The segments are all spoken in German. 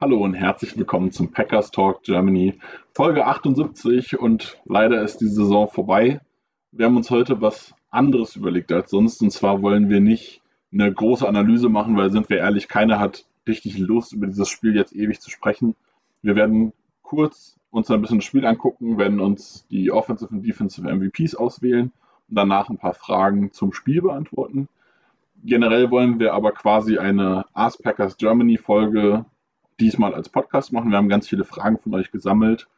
Hallo und herzlich willkommen zum Packers Talk Germany, Folge 78 und leider ist die Saison vorbei. Wir haben uns heute was anderes überlegt als sonst und zwar wollen wir nicht eine große Analyse machen, weil sind wir ehrlich, keiner hat richtig Lust über dieses Spiel jetzt ewig zu sprechen. Wir werden kurz uns ein bisschen das Spiel angucken, werden uns die Offensive und Defensive MVPs auswählen und danach ein paar Fragen zum Spiel beantworten. Generell wollen wir aber quasi eine Ask Packers Germany Folge diesmal als Podcast machen. Wir haben ganz viele Fragen von euch gesammelt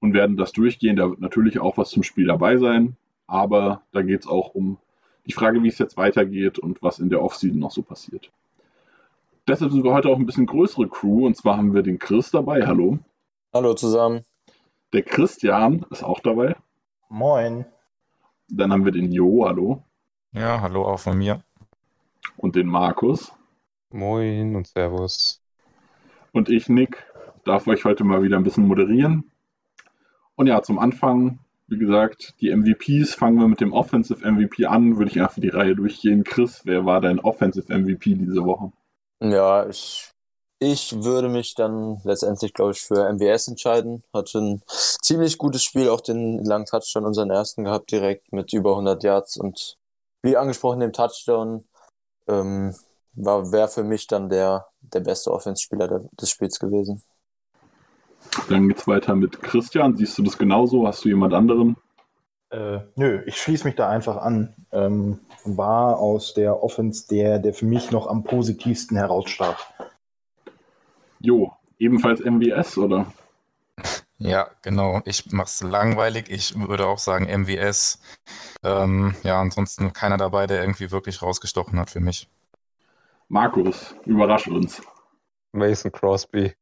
und werden das durchgehen. Da wird natürlich auch was zum Spiel dabei sein, aber da geht es auch um die Frage, wie es jetzt weitergeht und was in der Offseason noch so passiert. Deshalb sind wir heute auch ein bisschen größere Crew und zwar haben wir den Chris dabei. Hallo. Hallo zusammen. Der Christian ist auch dabei. Moin. Dann haben wir den Jo. Hallo. Ja, hallo auch von mir. Und den Markus. Moin und Servus und ich, Nick, darf euch heute mal wieder ein bisschen moderieren. Und ja, zum Anfang, wie gesagt, die MVPs. Fangen wir mit dem Offensive MVP an. Würde ich einfach die Reihe durchgehen. Chris, wer war dein Offensive MVP diese Woche? Ja, ich, ich würde mich dann letztendlich, glaube ich, für MWS entscheiden. Hatte ein ziemlich gutes Spiel, auch den langen Touchdown, unseren ersten gehabt, direkt mit über 100 Yards. Und wie angesprochen, dem Touchdown ähm, wäre für mich dann der, der beste Offenspieler des Spiels gewesen. Dann geht's weiter mit Christian. Siehst du das genauso? Hast du jemand anderen? Äh, nö, ich schließe mich da einfach an. Ähm, war aus der Offense der, der für mich noch am positivsten herausstach. Jo, ebenfalls MWS, oder? Ja, genau. Ich mache es langweilig. Ich würde auch sagen MWS. Ähm, ja, ansonsten keiner dabei, der irgendwie wirklich rausgestochen hat für mich. Markus, überrasch uns. Mason Crosby.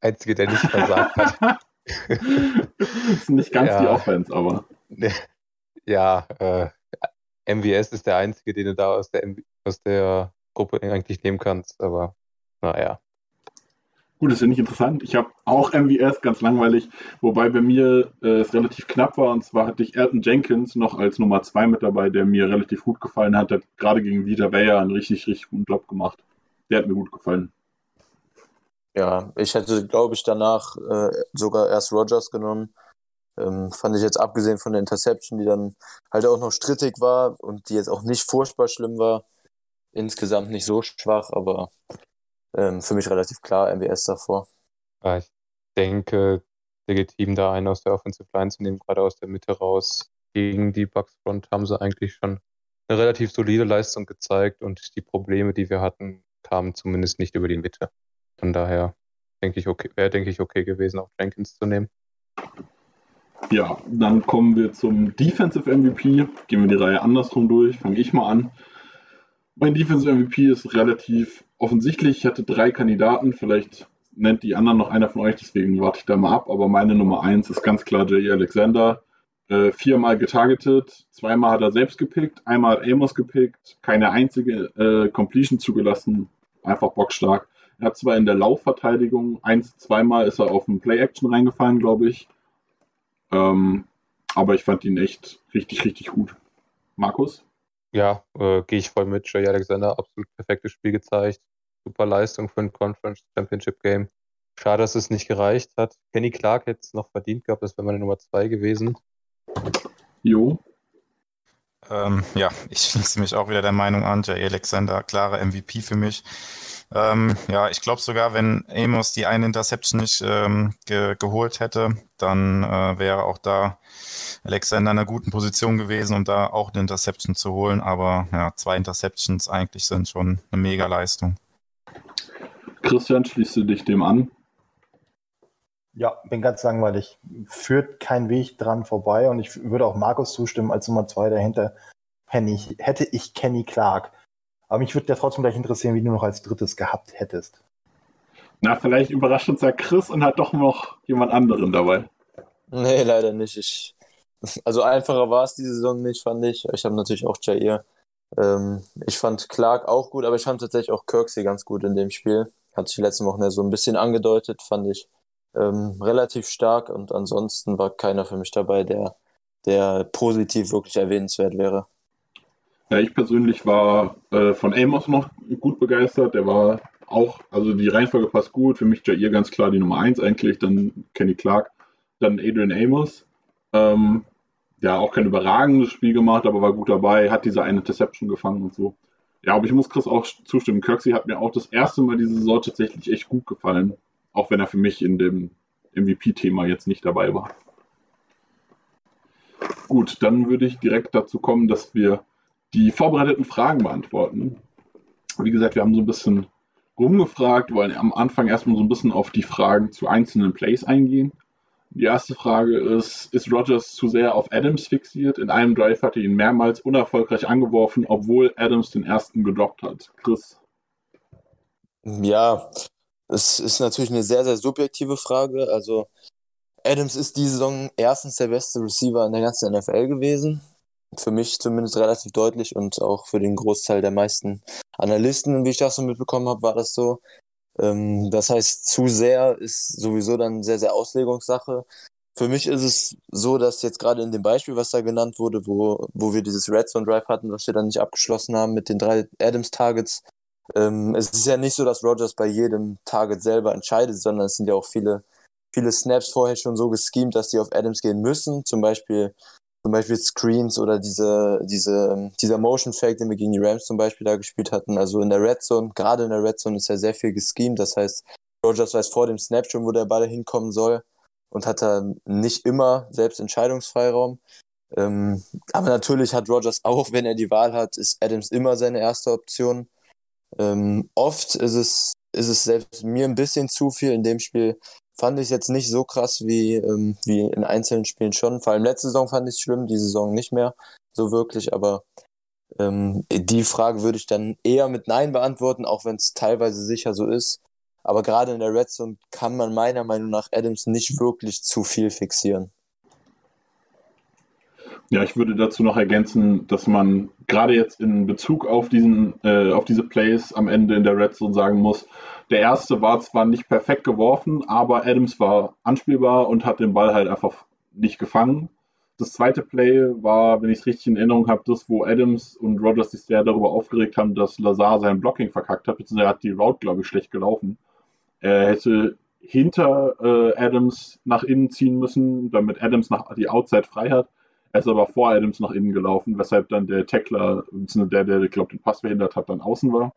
Einzige, der nicht versagt hat. das ist nicht ganz ja. die Offense, aber. Ja, äh, MVS ist der Einzige, den du da aus der, aus der Gruppe eigentlich nehmen kannst, aber naja. Gut, das finde ich interessant. Ich habe auch MVS, ganz langweilig, wobei bei mir äh, es relativ knapp war. Und zwar hatte ich Elton Jenkins noch als Nummer 2 mit dabei, der mir relativ gut gefallen hat. Hat gerade gegen Vita Weyer einen richtig, richtig guten Job gemacht. Der hat mir gut gefallen. Ja, ich hätte, glaube ich, danach äh, sogar erst Rogers genommen. Ähm, fand ich jetzt abgesehen von der Interception, die dann halt auch noch strittig war und die jetzt auch nicht furchtbar schlimm war, insgesamt nicht so schwach, aber ähm, für mich relativ klar MWS davor. Ja, ich denke, legitim da einen aus der Offensive Line zu nehmen, gerade aus der Mitte raus. Gegen die Bucks Front haben sie eigentlich schon eine relativ solide Leistung gezeigt und die Probleme, die wir hatten, kamen zumindest nicht über die Mitte. Von daher denke ich, okay, wäre, denke ich, okay gewesen, auch Jenkins zu nehmen. Ja, dann kommen wir zum Defensive MVP. Gehen wir die Reihe andersrum durch. Fange ich mal an. Mein Defensive MVP ist relativ offensichtlich. Ich hatte drei Kandidaten. Vielleicht nennt die anderen noch einer von euch, deswegen warte ich da mal ab. Aber meine Nummer eins ist ganz klar J.E. Alexander. Äh, viermal getargetet, zweimal hat er selbst gepickt, einmal hat Amos gepickt, keine einzige äh, Completion zugelassen. Einfach bockstark. Er hat zwar in der Laufverteidigung eins, zweimal ist er auf ein Play-Action reingefallen, glaube ich. Ähm, aber ich fand ihn echt richtig, richtig gut. Markus? Ja, äh, gehe ich voll mit. Jay Alexander, absolut perfektes Spiel gezeigt. Super Leistung für ein Conference Championship Game. Schade, dass es nicht gereicht hat. Kenny Clark hätte es noch verdient gehabt, das wäre meine Nummer zwei gewesen. Jo. Ähm, ja, ich schließe mich auch wieder der Meinung an. Jay Alexander, klarer MVP für mich. Ähm, ja, ich glaube sogar, wenn Amos die eine Interception nicht ähm, ge geholt hätte, dann äh, wäre auch da Alexander in einer guten Position gewesen, um da auch eine Interception zu holen. Aber ja, zwei Interceptions eigentlich sind schon eine mega Leistung. Christian, schließt du dich dem an? Ja, bin ganz langweilig. Führt kein Weg dran vorbei und ich würde auch Markus zustimmen als Nummer zwei dahinter. hätte ich Kenny Clark. Aber mich würde ja trotzdem gleich interessieren, wie du noch als drittes gehabt hättest. Na, vielleicht überrascht uns ja Chris und hat doch noch jemand anderen dabei. Nee, leider nicht. Ich, also einfacher war es diese Saison nicht, fand ich. Ich habe natürlich auch Jair. Ähm, ich fand Clark auch gut, aber ich fand tatsächlich auch Kirksey ganz gut in dem Spiel. Hat sich die letzten Wochen ja so ein bisschen angedeutet, fand ich ähm, relativ stark und ansonsten war keiner für mich dabei, der, der positiv wirklich erwähnenswert wäre. Ja, ich persönlich war äh, von Amos noch gut begeistert. Der war auch, also die Reihenfolge passt gut. Für mich Jair ganz klar die Nummer 1 eigentlich, dann Kenny Clark, dann Adrian Amos. Ähm, ja, auch kein überragendes Spiel gemacht, aber war gut dabei, hat diese eine Interception gefangen und so. Ja, aber ich muss Chris auch zustimmen. Kirksey hat mir auch das erste Mal diese Saison tatsächlich echt gut gefallen. Auch wenn er für mich in dem MVP-Thema jetzt nicht dabei war. Gut, dann würde ich direkt dazu kommen, dass wir die vorbereiteten Fragen beantworten. Wie gesagt, wir haben so ein bisschen rumgefragt, wollen am Anfang erstmal so ein bisschen auf die Fragen zu einzelnen Plays eingehen. Die erste Frage ist, ist Rogers zu sehr auf Adams fixiert? In einem Drive hat er ihn mehrmals unerfolgreich angeworfen, obwohl Adams den ersten gedroppt hat. Chris? Ja, es ist natürlich eine sehr, sehr subjektive Frage. Also Adams ist diese Saison erstens der beste Receiver in der ganzen NFL gewesen. Für mich zumindest relativ deutlich und auch für den Großteil der meisten Analysten, wie ich das so mitbekommen habe, war das so. Ähm, das heißt, zu sehr ist sowieso dann sehr, sehr Auslegungssache. Für mich ist es so, dass jetzt gerade in dem Beispiel, was da genannt wurde, wo, wo wir dieses Red Zone Drive hatten, was wir dann nicht abgeschlossen haben mit den drei Adams Targets, ähm, es ist ja nicht so, dass Rogers bei jedem Target selber entscheidet, sondern es sind ja auch viele, viele Snaps vorher schon so geschemt, dass die auf Adams gehen müssen. Zum Beispiel zum Beispiel Screens oder diese, diese, dieser Motion Fake, den wir gegen die Rams zum Beispiel da gespielt hatten. Also in der Red Zone, gerade in der Red Zone ist ja sehr viel geschemt. Das heißt, Rogers weiß vor dem Snap schon, wo der Ball hinkommen soll und hat da nicht immer selbst Entscheidungsfreiraum. Ähm, aber natürlich hat Rogers auch, wenn er die Wahl hat, ist Adams immer seine erste Option. Ähm, oft ist es, ist es selbst mir ein bisschen zu viel. In dem Spiel fand ich es jetzt nicht so krass wie, ähm, wie in einzelnen Spielen schon. Vor allem letzte Saison fand ich es schlimm, die Saison nicht mehr so wirklich, aber ähm, die Frage würde ich dann eher mit Nein beantworten, auch wenn es teilweise sicher so ist. Aber gerade in der Red Zone kann man meiner Meinung nach Adams nicht wirklich zu viel fixieren. Ja, ich würde dazu noch ergänzen, dass man gerade jetzt in Bezug auf diesen, äh, auf diese Plays am Ende in der Red Zone sagen muss, der erste war zwar nicht perfekt geworfen, aber Adams war anspielbar und hat den Ball halt einfach nicht gefangen. Das zweite Play war, wenn ich es richtig in Erinnerung habe, das, wo Adams und Rogers sich sehr darüber aufgeregt haben, dass Lazar sein Blocking verkackt hat, beziehungsweise er hat die Route, glaube ich, schlecht gelaufen. Er hätte hinter äh, Adams nach innen ziehen müssen, damit Adams nach, die Outside frei hat. Er ist aber vor Adams nach innen gelaufen, weshalb dann der Tackler, der, der, glaube den Pass verhindert hat, dann außen war.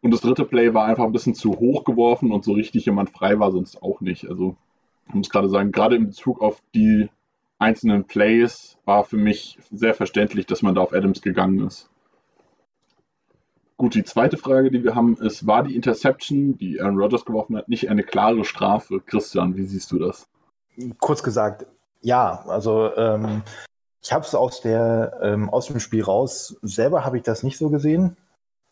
Und das dritte Play war einfach ein bisschen zu hoch geworfen und so richtig jemand frei war sonst auch nicht. Also ich muss gerade sagen, gerade in Bezug auf die einzelnen Plays war für mich sehr verständlich, dass man da auf Adams gegangen ist. Gut, die zweite Frage, die wir haben, ist, war die Interception, die Aaron Rodgers geworfen hat, nicht eine klare Strafe? Christian, wie siehst du das? Kurz gesagt, ja. Also ähm, ich habe es aus, ähm, aus dem Spiel raus, selber habe ich das nicht so gesehen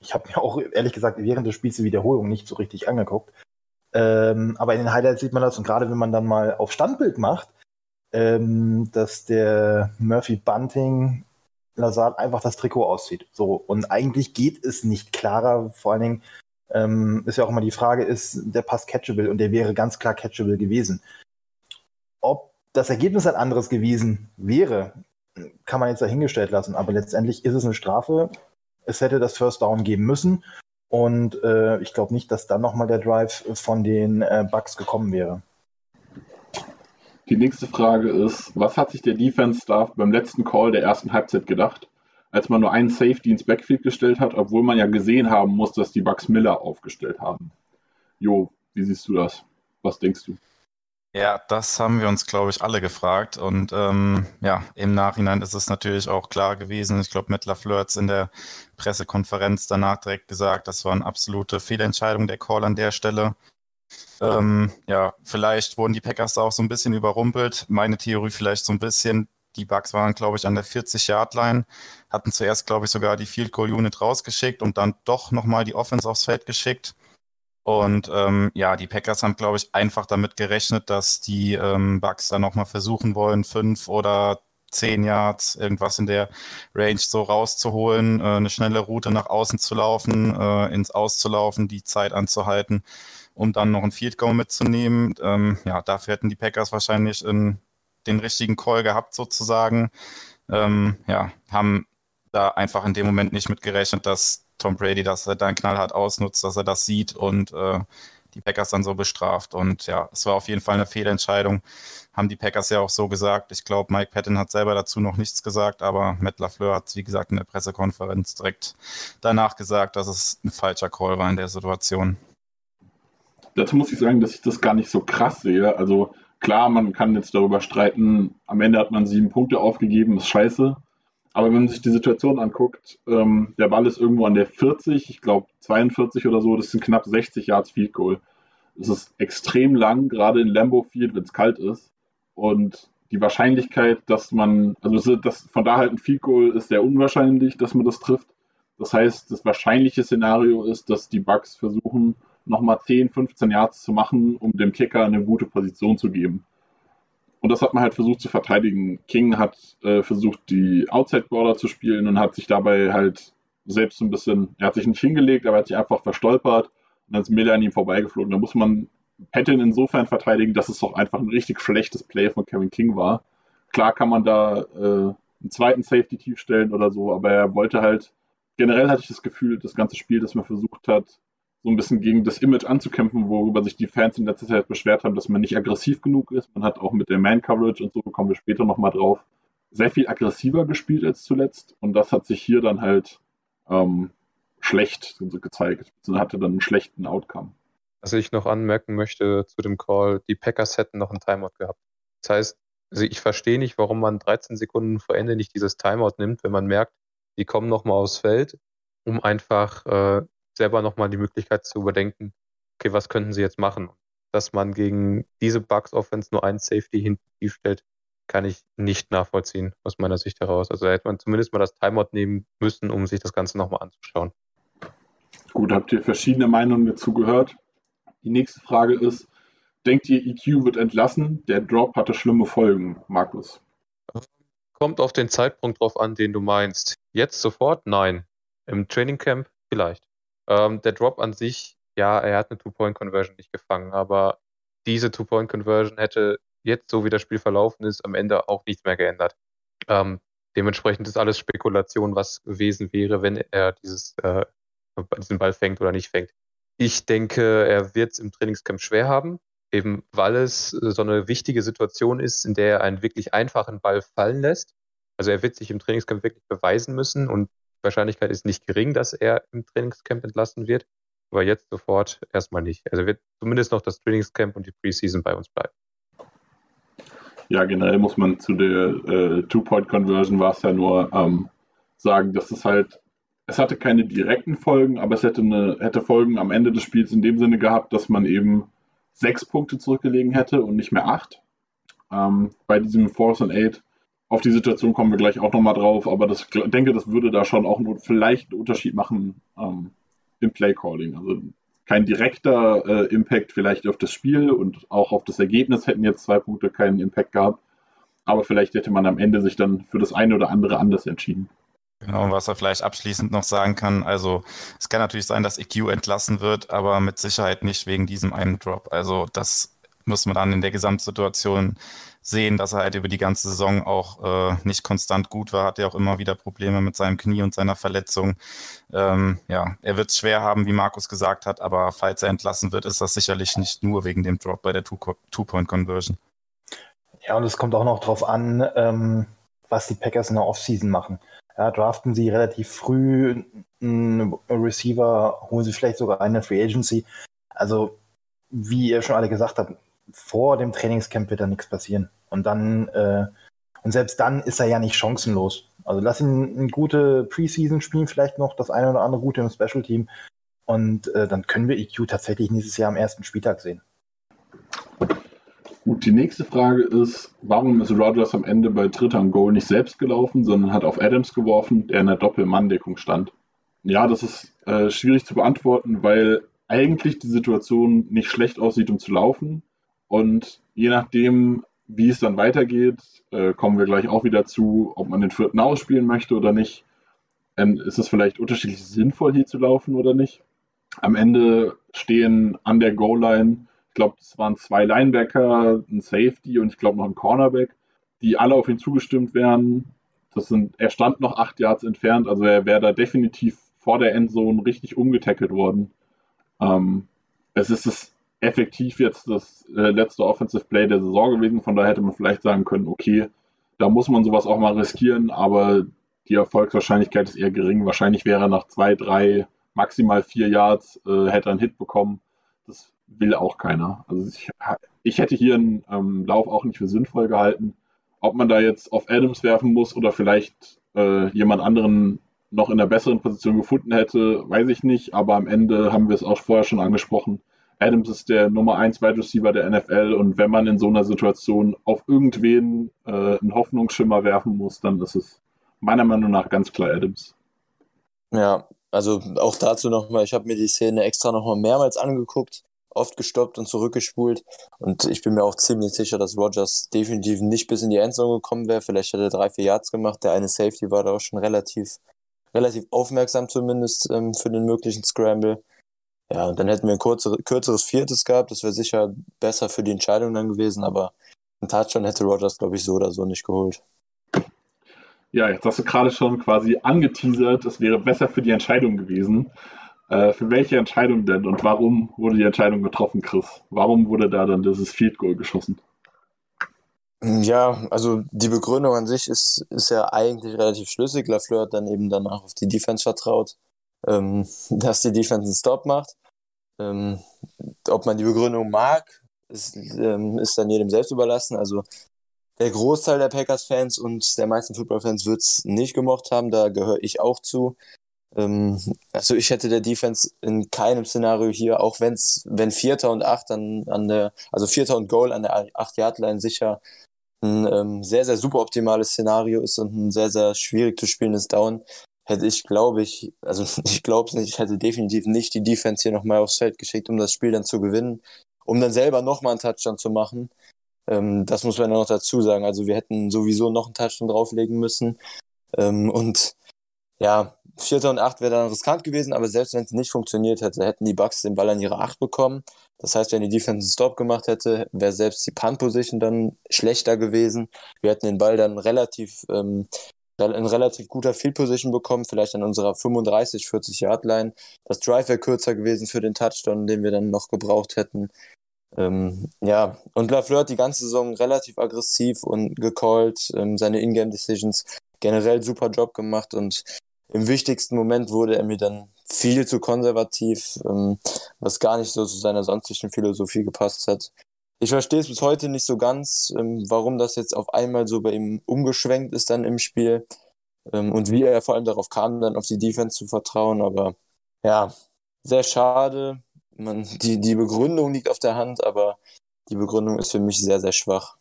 ich habe mir auch ehrlich gesagt während des Spiels die Wiederholung nicht so richtig angeguckt. Ähm, aber in den Highlights sieht man das und gerade wenn man dann mal auf Standbild macht, ähm, dass der Murphy Bunting Lazard einfach das Trikot aussieht. So und eigentlich geht es nicht klarer. Vor allen Dingen ähm, ist ja auch immer die Frage, ist der Pass catchable und der wäre ganz klar catchable gewesen. Ob das Ergebnis ein anderes gewesen wäre, kann man jetzt dahingestellt lassen. Aber letztendlich ist es eine Strafe es hätte das First Down geben müssen. Und äh, ich glaube nicht, dass dann nochmal der Drive von den äh, Bucks gekommen wäre. Die nächste Frage ist, was hat sich der Defense-Staff beim letzten Call der ersten Halbzeit gedacht, als man nur einen Safety ins Backfield gestellt hat, obwohl man ja gesehen haben muss, dass die Bucks Miller aufgestellt haben? Jo, wie siehst du das? Was denkst du? Ja, das haben wir uns, glaube ich, alle gefragt. Und ähm, ja, im Nachhinein ist es natürlich auch klar gewesen. Ich glaube, LaFleur hat in der Pressekonferenz danach direkt gesagt, das war eine absolute Fehlentscheidung der Call an der Stelle. Ähm, ja, vielleicht wurden die Packers da auch so ein bisschen überrumpelt. Meine Theorie vielleicht so ein bisschen. Die Bugs waren, glaube ich, an der 40-Yard-Line, hatten zuerst, glaube ich, sogar die Field Goal Unit rausgeschickt und dann doch nochmal die Offense aufs Feld geschickt. Und ähm, ja, die Packers haben, glaube ich, einfach damit gerechnet, dass die ähm, Bucks dann nochmal versuchen wollen, fünf oder zehn Yards, irgendwas in der Range so rauszuholen, äh, eine schnelle Route nach außen zu laufen, äh, ins Auszulaufen, die Zeit anzuhalten, um dann noch ein Field Goal mitzunehmen. Ähm, ja, dafür hätten die Packers wahrscheinlich in, den richtigen Call gehabt sozusagen. Ähm, ja, haben da einfach in dem Moment nicht mit gerechnet, dass Tom Brady das dann knallhart ausnutzt, dass er das sieht und äh, die Packers dann so bestraft. Und ja, es war auf jeden Fall eine Fehlentscheidung. Haben die Packers ja auch so gesagt. Ich glaube, Mike Patton hat selber dazu noch nichts gesagt, aber Matt LaFleur hat, wie gesagt, in der Pressekonferenz direkt danach gesagt, dass es ein falscher Call war in der Situation. Dazu muss ich sagen, dass ich das gar nicht so krass sehe. Also klar, man kann jetzt darüber streiten, am Ende hat man sieben Punkte aufgegeben, ist scheiße. Aber wenn man sich die Situation anguckt, ähm, der Ball ist irgendwo an der 40, ich glaube 42 oder so, das sind knapp 60 Yards Field Goal. Das ist extrem lang, gerade in Lambeau Field, wenn es kalt ist. Und die Wahrscheinlichkeit, dass man, also das, von da halt ein Field Goal ist sehr unwahrscheinlich, dass man das trifft. Das heißt, das wahrscheinliche Szenario ist, dass die Bugs versuchen, nochmal 10, 15 Yards zu machen, um dem Kicker eine gute Position zu geben. Und das hat man halt versucht zu verteidigen. King hat äh, versucht, die Outside Border zu spielen und hat sich dabei halt selbst ein bisschen, er hat sich nicht hingelegt, aber er hat sich einfach verstolpert und dann ist Miller an ihm vorbeigeflogen. Da muss man Patton insofern verteidigen, dass es doch einfach ein richtig schlechtes Play von Kevin King war. Klar kann man da äh, einen zweiten Safety tief stellen oder so, aber er wollte halt, generell hatte ich das Gefühl, das ganze Spiel, das man versucht hat, so ein bisschen gegen das Image anzukämpfen, worüber sich die Fans in letzter Zeit beschwert haben, dass man nicht aggressiv genug ist. Man hat auch mit der Man-Coverage und so, kommen wir später nochmal drauf, sehr viel aggressiver gespielt als zuletzt. Und das hat sich hier dann halt ähm, schlecht gezeigt. Und hatte dann einen schlechten Outcome. Was ich noch anmerken möchte zu dem Call, die Packers hätten noch einen Timeout gehabt. Das heißt, also ich verstehe nicht, warum man 13 Sekunden vor Ende nicht dieses Timeout nimmt, wenn man merkt, die kommen nochmal aufs Feld, um einfach äh, selber nochmal die Möglichkeit zu überdenken, okay, was könnten sie jetzt machen? Dass man gegen diese Bugs Offense nur einen Safety hinten stellt, kann ich nicht nachvollziehen, aus meiner Sicht heraus. Also da hätte man zumindest mal das Timeout nehmen müssen, um sich das Ganze nochmal anzuschauen. Gut, habt ihr verschiedene Meinungen dazu gehört? Die nächste Frage ist, denkt ihr, EQ wird entlassen? Der Drop hatte schlimme Folgen, Markus. Kommt auf den Zeitpunkt drauf an, den du meinst. Jetzt sofort? Nein. Im Training Camp vielleicht. Ähm, der Drop an sich, ja, er hat eine Two-Point-Conversion nicht gefangen, aber diese Two-Point-Conversion hätte jetzt, so wie das Spiel verlaufen ist, am Ende auch nichts mehr geändert. Ähm, dementsprechend ist alles Spekulation, was gewesen wäre, wenn er dieses, äh, diesen Ball fängt oder nicht fängt. Ich denke, er wird es im Trainingscamp schwer haben, eben weil es so eine wichtige Situation ist, in der er einen wirklich einfachen Ball fallen lässt. Also er wird sich im Trainingscamp wirklich beweisen müssen und Wahrscheinlichkeit ist nicht gering, dass er im Trainingscamp entlassen wird, aber jetzt sofort erstmal nicht. Also wird zumindest noch das Trainingscamp und die Preseason bei uns bleiben. Ja, generell muss man zu der äh, Two-Point-Conversion war es ja nur ähm, sagen, dass es halt, es hatte keine direkten Folgen, aber es hätte, eine, hätte Folgen am Ende des Spiels in dem Sinne gehabt, dass man eben sechs Punkte zurückgelegen hätte und nicht mehr acht. Ähm, bei diesem Force and Eight auf die Situation kommen wir gleich auch nochmal drauf, aber das, ich denke, das würde da schon auch nur vielleicht einen Unterschied machen ähm, im Playcalling. Also kein direkter äh, Impact vielleicht auf das Spiel und auch auf das Ergebnis hätten jetzt zwei Punkte keinen Impact gehabt. Aber vielleicht hätte man am Ende sich dann für das eine oder andere anders entschieden. Genau, was er vielleicht abschließend noch sagen kann, also es kann natürlich sein, dass EQ entlassen wird, aber mit Sicherheit nicht wegen diesem einen Drop. Also das muss man dann in der Gesamtsituation sehen, dass er halt über die ganze Saison auch äh, nicht konstant gut war, hat er auch immer wieder Probleme mit seinem Knie und seiner Verletzung. Ähm, ja, er wird es schwer haben, wie Markus gesagt hat, aber falls er entlassen wird, ist das sicherlich nicht nur wegen dem Drop bei der Two-Point-Conversion. Ja, und es kommt auch noch darauf an, ähm, was die Packers in der Offseason machen. Ja, draften sie relativ früh einen Receiver, holen sie vielleicht sogar eine Free Agency. Also, wie ihr schon alle gesagt habt, vor dem Trainingscamp wird da nichts passieren. Und dann, äh, und selbst dann ist er ja nicht chancenlos. Also lass ihn eine gute Preseason spielen, vielleicht noch das eine oder andere gute im Special Team. Und äh, dann können wir EQ tatsächlich nächstes Jahr am ersten Spieltag sehen. Gut, die nächste Frage ist, warum ist Rogers am Ende bei Dritter und Goal nicht selbst gelaufen, sondern hat auf Adams geworfen, der in der Doppelmanndeckung stand? Ja, das ist äh, schwierig zu beantworten, weil eigentlich die Situation nicht schlecht aussieht, um zu laufen. Und je nachdem, wie es dann weitergeht, äh, kommen wir gleich auch wieder zu, ob man den vierten ausspielen möchte oder nicht. Ähm, ist es vielleicht unterschiedlich sinnvoll, hier zu laufen oder nicht? Am Ende stehen an der Goal-Line, ich glaube, es waren zwei Linebacker, ein Safety und ich glaube noch ein Cornerback, die alle auf ihn zugestimmt wären. Das sind, er stand noch acht Yards entfernt, also er wäre da definitiv vor der Endzone richtig umgetackelt worden. Ähm, es ist das effektiv jetzt das äh, letzte Offensive Play der Saison gewesen, von daher hätte man vielleicht sagen können, okay, da muss man sowas auch mal riskieren, aber die Erfolgswahrscheinlichkeit ist eher gering. Wahrscheinlich wäre nach zwei, drei, maximal vier Yards, äh, hätte er einen Hit bekommen. Das will auch keiner. Also ich, ich hätte hier einen ähm, Lauf auch nicht für sinnvoll gehalten. Ob man da jetzt auf Adams werfen muss oder vielleicht äh, jemand anderen noch in der besseren Position gefunden hätte, weiß ich nicht. Aber am Ende haben wir es auch vorher schon angesprochen. Adams ist der Nummer 1 Wide Receiver der NFL und wenn man in so einer Situation auf irgendwen äh, einen Hoffnungsschimmer werfen muss, dann ist es meiner Meinung nach ganz klar Adams. Ja, also auch dazu nochmal, ich habe mir die Szene extra nochmal mehrmals angeguckt, oft gestoppt und zurückgespult und ich bin mir auch ziemlich sicher, dass Rogers definitiv nicht bis in die Endzone gekommen wäre. Vielleicht hätte er drei, vier Yards gemacht. Der eine Safety war da auch schon relativ relativ aufmerksam zumindest ähm, für den möglichen Scramble. Ja, und dann hätten wir ein kurzere, kürzeres Viertes gehabt. Das wäre sicher besser für die Entscheidung dann gewesen, aber ein Touchdown hätte Rogers, glaube ich, so oder so nicht geholt. Ja, jetzt hast du gerade schon quasi angeteasert, es wäre besser für die Entscheidung gewesen. Äh, für welche Entscheidung denn und warum wurde die Entscheidung getroffen, Chris? Warum wurde da dann dieses Field Goal geschossen? Ja, also die Begründung an sich ist, ist ja eigentlich relativ schlüssig. Lafleur hat dann eben danach auf die Defense vertraut, ähm, dass die Defense einen Stop macht. Ähm, ob man die Begründung mag, ist, ähm, ist dann jedem selbst überlassen. Also der Großteil der Packers-Fans und der meisten Football-Fans wird es nicht gemocht haben, da gehöre ich auch zu. Ähm, also ich hätte der Defense in keinem Szenario hier, auch wenn's, wenn Vierter und Acht an, an der, also Vierter und Goal an der Acht-Yard-Line sicher ein ähm, sehr, sehr super optimales Szenario ist und ein sehr, sehr schwierig zu spielendes Down, hätte ich, glaube ich, also ich glaube es nicht, ich hätte definitiv nicht die Defense hier nochmal aufs Feld geschickt, um das Spiel dann zu gewinnen, um dann selber nochmal einen Touchdown zu machen. Ähm, das muss man ja noch dazu sagen. Also wir hätten sowieso noch einen Touchdown drauflegen müssen. Ähm, und ja, Vierter und Acht wäre dann riskant gewesen, aber selbst wenn es nicht funktioniert hätte, hätten die Bucks den Ball an ihre Acht bekommen. Das heißt, wenn die Defense einen Stop gemacht hätte, wäre selbst die Punt-Position dann schlechter gewesen. Wir hätten den Ball dann relativ ähm, in relativ guter Field Position bekommen, vielleicht an unserer 35, 40 Yard Line. Das Drive wäre kürzer gewesen für den Touchdown, den wir dann noch gebraucht hätten. Ähm, ja, und Lafleur hat die ganze Saison relativ aggressiv und gecallt, ähm, seine Ingame Decisions generell super Job gemacht und im wichtigsten Moment wurde er mir dann viel zu konservativ, ähm, was gar nicht so zu seiner sonstigen Philosophie gepasst hat. Ich verstehe es bis heute nicht so ganz, ähm, warum das jetzt auf einmal so bei ihm umgeschwenkt ist dann im Spiel ähm, und wie er vor allem darauf kam, dann auf die Defense zu vertrauen. Aber ja, sehr schade. Man, die, die Begründung liegt auf der Hand, aber die Begründung ist für mich sehr, sehr schwach.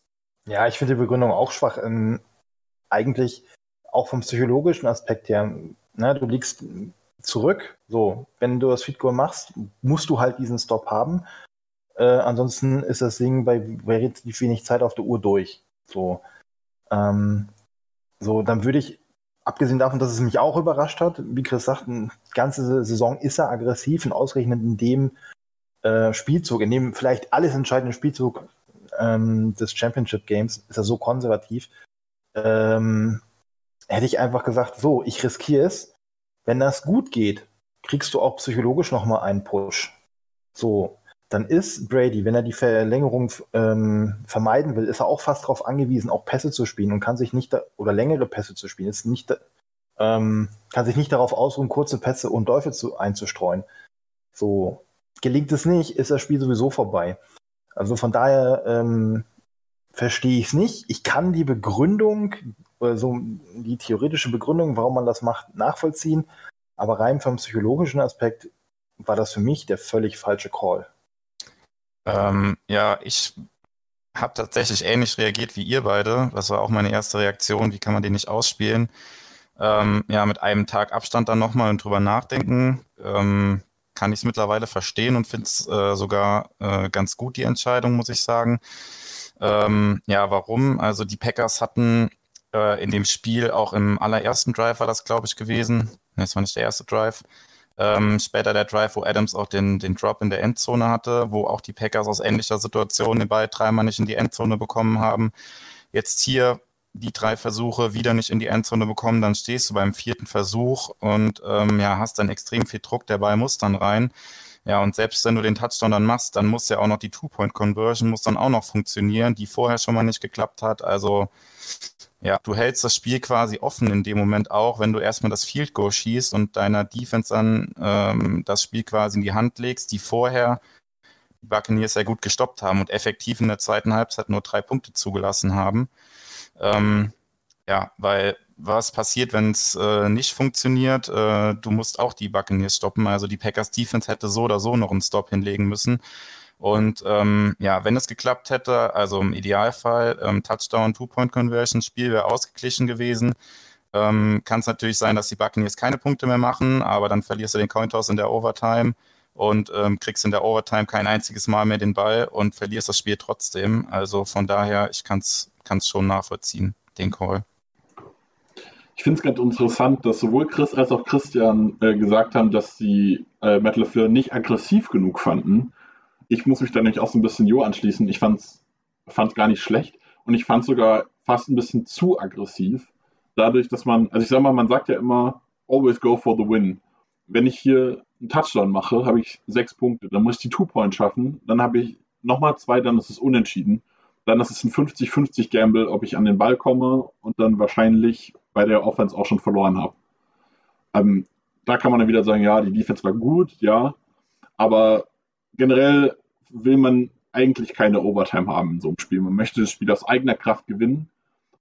Ja, ich finde die Begründung auch schwach. Ähm, eigentlich auch vom psychologischen Aspekt her, ne, du liegst zurück. So, wenn du das Feed Goal machst, musst du halt diesen Stop haben. Äh, ansonsten ist das Ding bei, bei relativ wenig Zeit auf der Uhr durch. So, ähm, so dann würde ich, abgesehen davon, dass es mich auch überrascht hat, wie Chris sagt, eine ganze Saison ist er aggressiv und ausgerechnet in dem äh, Spielzug, in dem vielleicht alles entscheidende Spielzug ähm, des Championship Games, ist er so konservativ. Ähm, hätte ich einfach gesagt, so, ich riskiere es. Wenn das gut geht, kriegst du auch psychologisch nochmal einen Push. So, dann ist Brady, wenn er die Verlängerung ähm, vermeiden will, ist er auch fast darauf angewiesen, auch Pässe zu spielen und kann sich nicht, da, oder längere Pässe zu spielen, ist nicht, ähm, kann sich nicht darauf ausruhen, kurze Pässe und Läufe zu, einzustreuen. So, gelingt es nicht, ist das Spiel sowieso vorbei. Also von daher ähm, verstehe ich es nicht. Ich kann die Begründung so die theoretische Begründung, warum man das macht, nachvollziehen. Aber rein vom psychologischen Aspekt war das für mich der völlig falsche Call. Ähm, ja, ich habe tatsächlich ähnlich reagiert wie ihr beide. Das war auch meine erste Reaktion. Wie kann man den nicht ausspielen? Ähm, ja, mit einem Tag Abstand dann nochmal und drüber nachdenken. Ähm, kann ich es mittlerweile verstehen und finde es äh, sogar äh, ganz gut, die Entscheidung, muss ich sagen. Ähm, ja, warum? Also die Packers hatten äh, in dem Spiel, auch im allerersten Drive war das, glaube ich, gewesen. Das war nicht der erste Drive. Ähm, später der Drive, wo Adams auch den, den Drop in der Endzone hatte, wo auch die Packers aus ähnlicher Situation den Ball dreimal nicht in die Endzone bekommen haben. Jetzt hier die drei Versuche wieder nicht in die Endzone bekommen, dann stehst du beim vierten Versuch und ähm, ja, hast dann extrem viel Druck, der Ball muss dann rein. Ja, und selbst wenn du den Touchdown dann machst, dann muss ja auch noch die Two-Point-Conversion muss dann auch noch funktionieren, die vorher schon mal nicht geklappt hat. Also ja, du hältst das Spiel quasi offen in dem Moment auch, wenn du erstmal das Field Goal schießt und deiner Defense dann ähm, das Spiel quasi in die Hand legst, die vorher die Buccaneers sehr gut gestoppt haben und effektiv in der zweiten Halbzeit nur drei Punkte zugelassen haben. Ähm, ja, weil was passiert, wenn es äh, nicht funktioniert? Äh, du musst auch die Buccaneers stoppen. Also die Packers Defense hätte so oder so noch einen Stop hinlegen müssen. Und ähm, ja, wenn es geklappt hätte, also im Idealfall ähm, Touchdown, Two-Point-Conversion, Spiel wäre ausgeglichen gewesen. Ähm, Kann es natürlich sein, dass die Buccaneers keine Punkte mehr machen, aber dann verlierst du den Cointoss in der Overtime und ähm, kriegst in der Overtime kein einziges Mal mehr den Ball und verlierst das Spiel trotzdem. Also von daher, ich kann es schon nachvollziehen, den Call. Ich finde es ganz interessant, dass sowohl Chris als auch Christian äh, gesagt haben, dass sie äh, Metal LaFleur nicht aggressiv genug fanden. Ich muss mich da nämlich auch so ein bisschen Jo anschließen. Ich fand es gar nicht schlecht und ich fand es sogar fast ein bisschen zu aggressiv. Dadurch, dass man, also ich sag mal, man sagt ja immer, always go for the win. Wenn ich hier einen Touchdown mache, habe ich sechs Punkte. Dann muss ich die Two-Point schaffen. Dann habe ich nochmal zwei, dann ist es unentschieden. Dann ist es ein 50-50 Gamble, ob ich an den Ball komme und dann wahrscheinlich bei der Offense auch schon verloren habe. Ähm, da kann man dann wieder sagen, ja, die Defense war gut, ja, aber generell will man eigentlich keine Overtime haben in so einem Spiel. Man möchte das Spiel aus eigener Kraft gewinnen.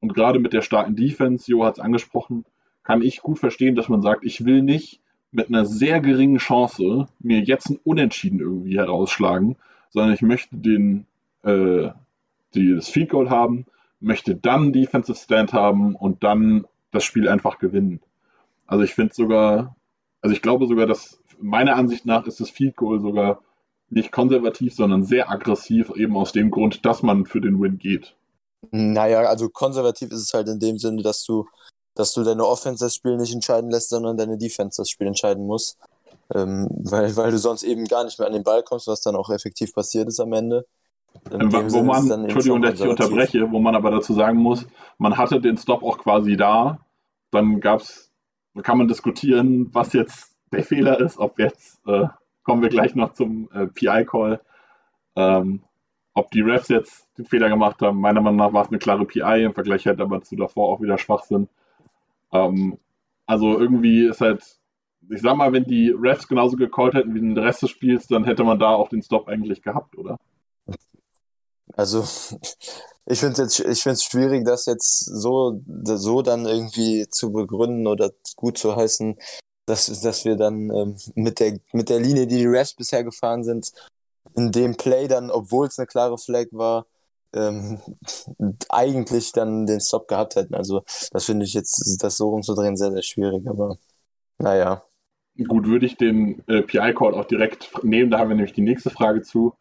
Und gerade mit der starken Defense, Jo hat es angesprochen, kann ich gut verstehen, dass man sagt, ich will nicht mit einer sehr geringen Chance mir jetzt ein Unentschieden irgendwie herausschlagen, sondern ich möchte den, äh, die, das Field Goal haben, möchte dann Defensive Stand haben und dann das Spiel einfach gewinnen. Also ich finde sogar, also ich glaube sogar, dass meiner Ansicht nach ist das Field Goal sogar nicht konservativ, sondern sehr aggressiv, eben aus dem Grund, dass man für den Win geht. Naja, also konservativ ist es halt in dem Sinne, dass du dass du deine Offense das Spiel nicht entscheiden lässt, sondern deine Defense das Spiel entscheiden muss. Ähm, weil, weil du sonst eben gar nicht mehr an den Ball kommst, was dann auch effektiv passiert ist am Ende. Ähm, wo man, Entschuldigung, dass ich unterbreche, wo man aber dazu sagen muss, man hatte den Stop auch quasi da. Dann gab's, kann man diskutieren, was jetzt der Fehler ist, ob jetzt, äh, kommen wir gleich noch zum äh, PI-Call, ähm, ob die Refs jetzt den Fehler gemacht haben. Meiner Meinung nach war es eine klare PI, im Vergleich halt aber zu davor auch wieder Schwachsinn. Ähm, also irgendwie ist halt, ich sag mal, wenn die Refs genauso gecallt hätten wie den Rest des Spiels, dann hätte man da auch den Stop eigentlich gehabt, oder? Also, ich finde es ich find's schwierig, das jetzt so, so dann irgendwie zu begründen oder gut zu heißen, dass, dass wir dann ähm, mit, der, mit der Linie, die die Refs bisher gefahren sind, in dem Play dann, obwohl es eine klare Flag war, ähm, eigentlich dann den Stop gehabt hätten. Also das finde ich jetzt, das so rumzudrehen, sehr, sehr schwierig, aber naja. Gut, würde ich den äh, PI-Call auch direkt nehmen, da haben wir nämlich die nächste Frage zu.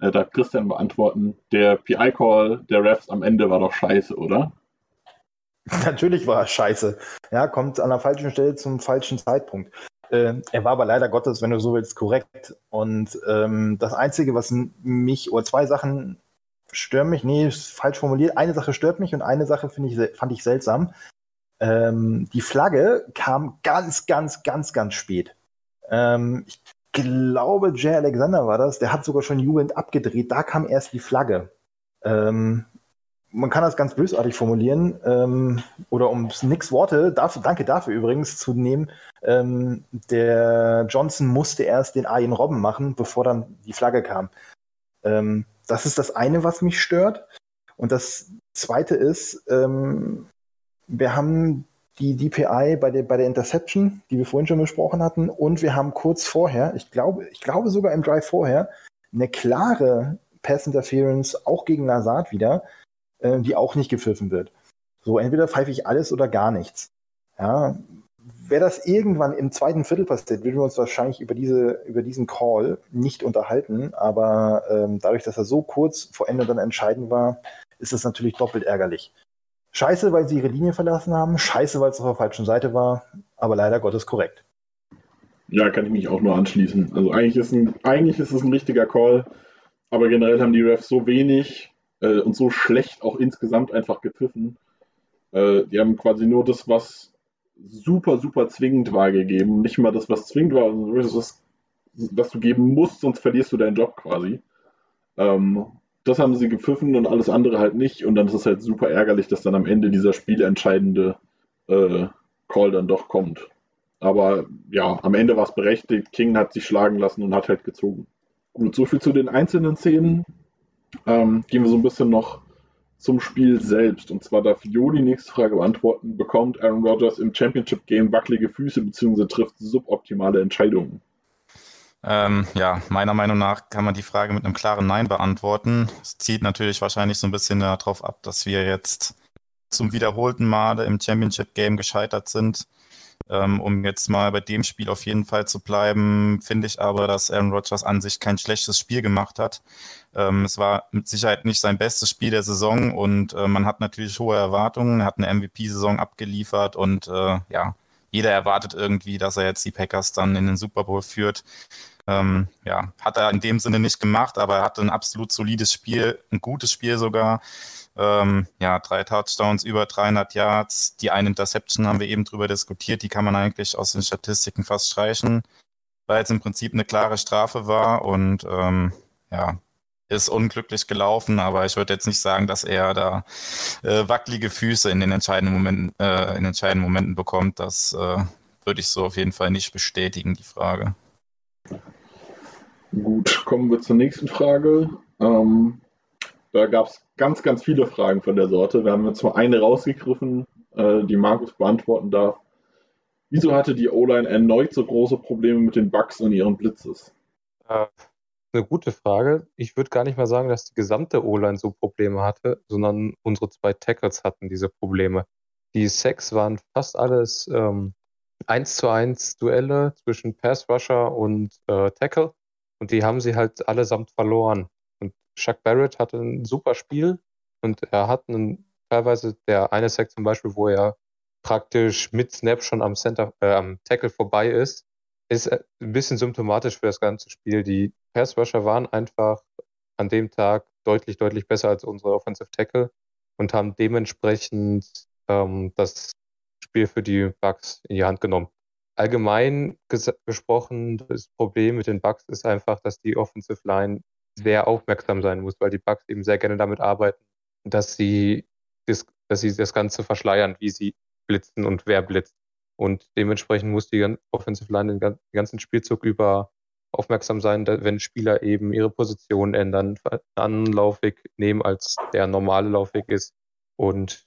Äh, da Christian beantworten. Der PI-Call der Refs am Ende war doch scheiße, oder? Natürlich war er scheiße. Ja, kommt an der falschen Stelle zum falschen Zeitpunkt. Äh, er war aber leider Gottes, wenn du so willst, korrekt. Und ähm, das Einzige, was mich, oder zwei Sachen stören mich, nee, falsch formuliert. Eine Sache stört mich und eine Sache ich, fand ich seltsam. Ähm, die Flagge kam ganz, ganz, ganz, ganz spät. Ähm, ich glaube, Jay Alexander war das, der hat sogar schon jubelnd abgedreht. Da kam erst die Flagge. Ähm, man kann das ganz bösartig formulieren, ähm, oder um nix Worte, dafür, danke dafür übrigens, zu nehmen, ähm, der Johnson musste erst den Arjen Robben machen, bevor dann die Flagge kam. Ähm, das ist das eine, was mich stört. Und das zweite ist, ähm, wir haben die DPI bei der, bei der Interception, die wir vorhin schon besprochen hatten, und wir haben kurz vorher, ich glaube, ich glaube sogar im Drive vorher, eine klare Pass Interference auch gegen Lazard wieder, äh, die auch nicht gepfiffen wird. So, entweder pfeife ich alles oder gar nichts. Ja, wäre das irgendwann im zweiten Viertel passiert, würden wir uns wahrscheinlich über, diese, über diesen Call nicht unterhalten. Aber ähm, dadurch, dass er so kurz vor Ende dann entscheidend war, ist es natürlich doppelt ärgerlich. Scheiße, weil sie ihre Linie verlassen haben. Scheiße, weil es auf der falschen Seite war. Aber leider Gottes korrekt. Ja, kann ich mich auch nur anschließen. Also eigentlich ist, ein, eigentlich ist es ein richtiger Call. Aber generell haben die Refs so wenig äh, und so schlecht auch insgesamt einfach gepfiffen. Äh, die haben quasi nur das, was super, super zwingend war, gegeben. Nicht mal das, was zwingend war, sondern das, was, du geben musst, sonst verlierst du deinen Job quasi. Ähm, das haben sie gepfiffen und alles andere halt nicht. Und dann ist es halt super ärgerlich, dass dann am Ende dieser spielentscheidende äh, Call dann doch kommt. Aber ja, am Ende war es berechtigt. King hat sich schlagen lassen und hat halt gezogen. Gut, soviel zu den einzelnen Szenen. Ähm, gehen wir so ein bisschen noch zum Spiel selbst. Und zwar darf Jo die nächste Frage beantworten. Bekommt Aaron Rodgers im Championship Game wackelige Füße bzw. trifft suboptimale Entscheidungen? Ähm, ja, meiner Meinung nach kann man die Frage mit einem klaren Nein beantworten. Es zieht natürlich wahrscheinlich so ein bisschen darauf ab, dass wir jetzt zum wiederholten Male im Championship Game gescheitert sind. Ähm, um jetzt mal bei dem Spiel auf jeden Fall zu bleiben, finde ich aber, dass Aaron Rodgers an sich kein schlechtes Spiel gemacht hat. Ähm, es war mit Sicherheit nicht sein bestes Spiel der Saison und äh, man hat natürlich hohe Erwartungen. Er hat eine MVP-Saison abgeliefert und äh, ja, jeder erwartet irgendwie, dass er jetzt die Packers dann in den Super Bowl führt. Ähm, ja, hat er in dem Sinne nicht gemacht, aber er hatte ein absolut solides Spiel, ein gutes Spiel sogar. Ähm, ja, drei Touchdowns, über 300 Yards. Die eine Interception haben wir eben drüber diskutiert. Die kann man eigentlich aus den Statistiken fast streichen, weil es im Prinzip eine klare Strafe war und ähm, ja, ist unglücklich gelaufen, aber ich würde jetzt nicht sagen, dass er da äh, wackelige Füße in den entscheidenden Momenten, äh, in entscheidenden Momenten bekommt. Das äh, würde ich so auf jeden Fall nicht bestätigen, die Frage. Gut, kommen wir zur nächsten Frage. Ähm, da gab es ganz, ganz viele Fragen von der Sorte. Wir haben jetzt mal eine rausgegriffen, äh, die Markus beantworten darf. Wieso hatte die O-Line erneut so große Probleme mit den Bugs und ihren Blitzes? Äh, eine gute Frage. Ich würde gar nicht mal sagen, dass die gesamte O-Line so Probleme hatte, sondern unsere zwei Tackles hatten diese Probleme. Die Sacks waren fast alles ähm, 1 zu 1 Duelle zwischen Pass Rusher und äh, Tackle und die haben sie halt allesamt verloren. Und Chuck Barrett hatte ein super Spiel und er hat einen, teilweise der eine Sack zum Beispiel, wo er praktisch mit Snap schon am Center, äh, am Tackle vorbei ist, ist äh, ein bisschen symptomatisch für das ganze Spiel. Die Pass Rusher waren einfach an dem Tag deutlich, deutlich besser als unsere Offensive Tackle und haben dementsprechend ähm, das Spiel für die Bugs in die Hand genommen. Allgemein gesprochen, das Problem mit den Bugs ist einfach, dass die Offensive Line sehr aufmerksam sein muss, weil die Bugs eben sehr gerne damit arbeiten, dass sie das, dass sie das Ganze verschleiern, wie sie blitzen und wer blitzt. Und dementsprechend muss die Offensive Line den ganzen Spielzug über aufmerksam sein, wenn Spieler eben ihre Position ändern, einen anderen Laufweg nehmen, als der normale Laufweg ist. Und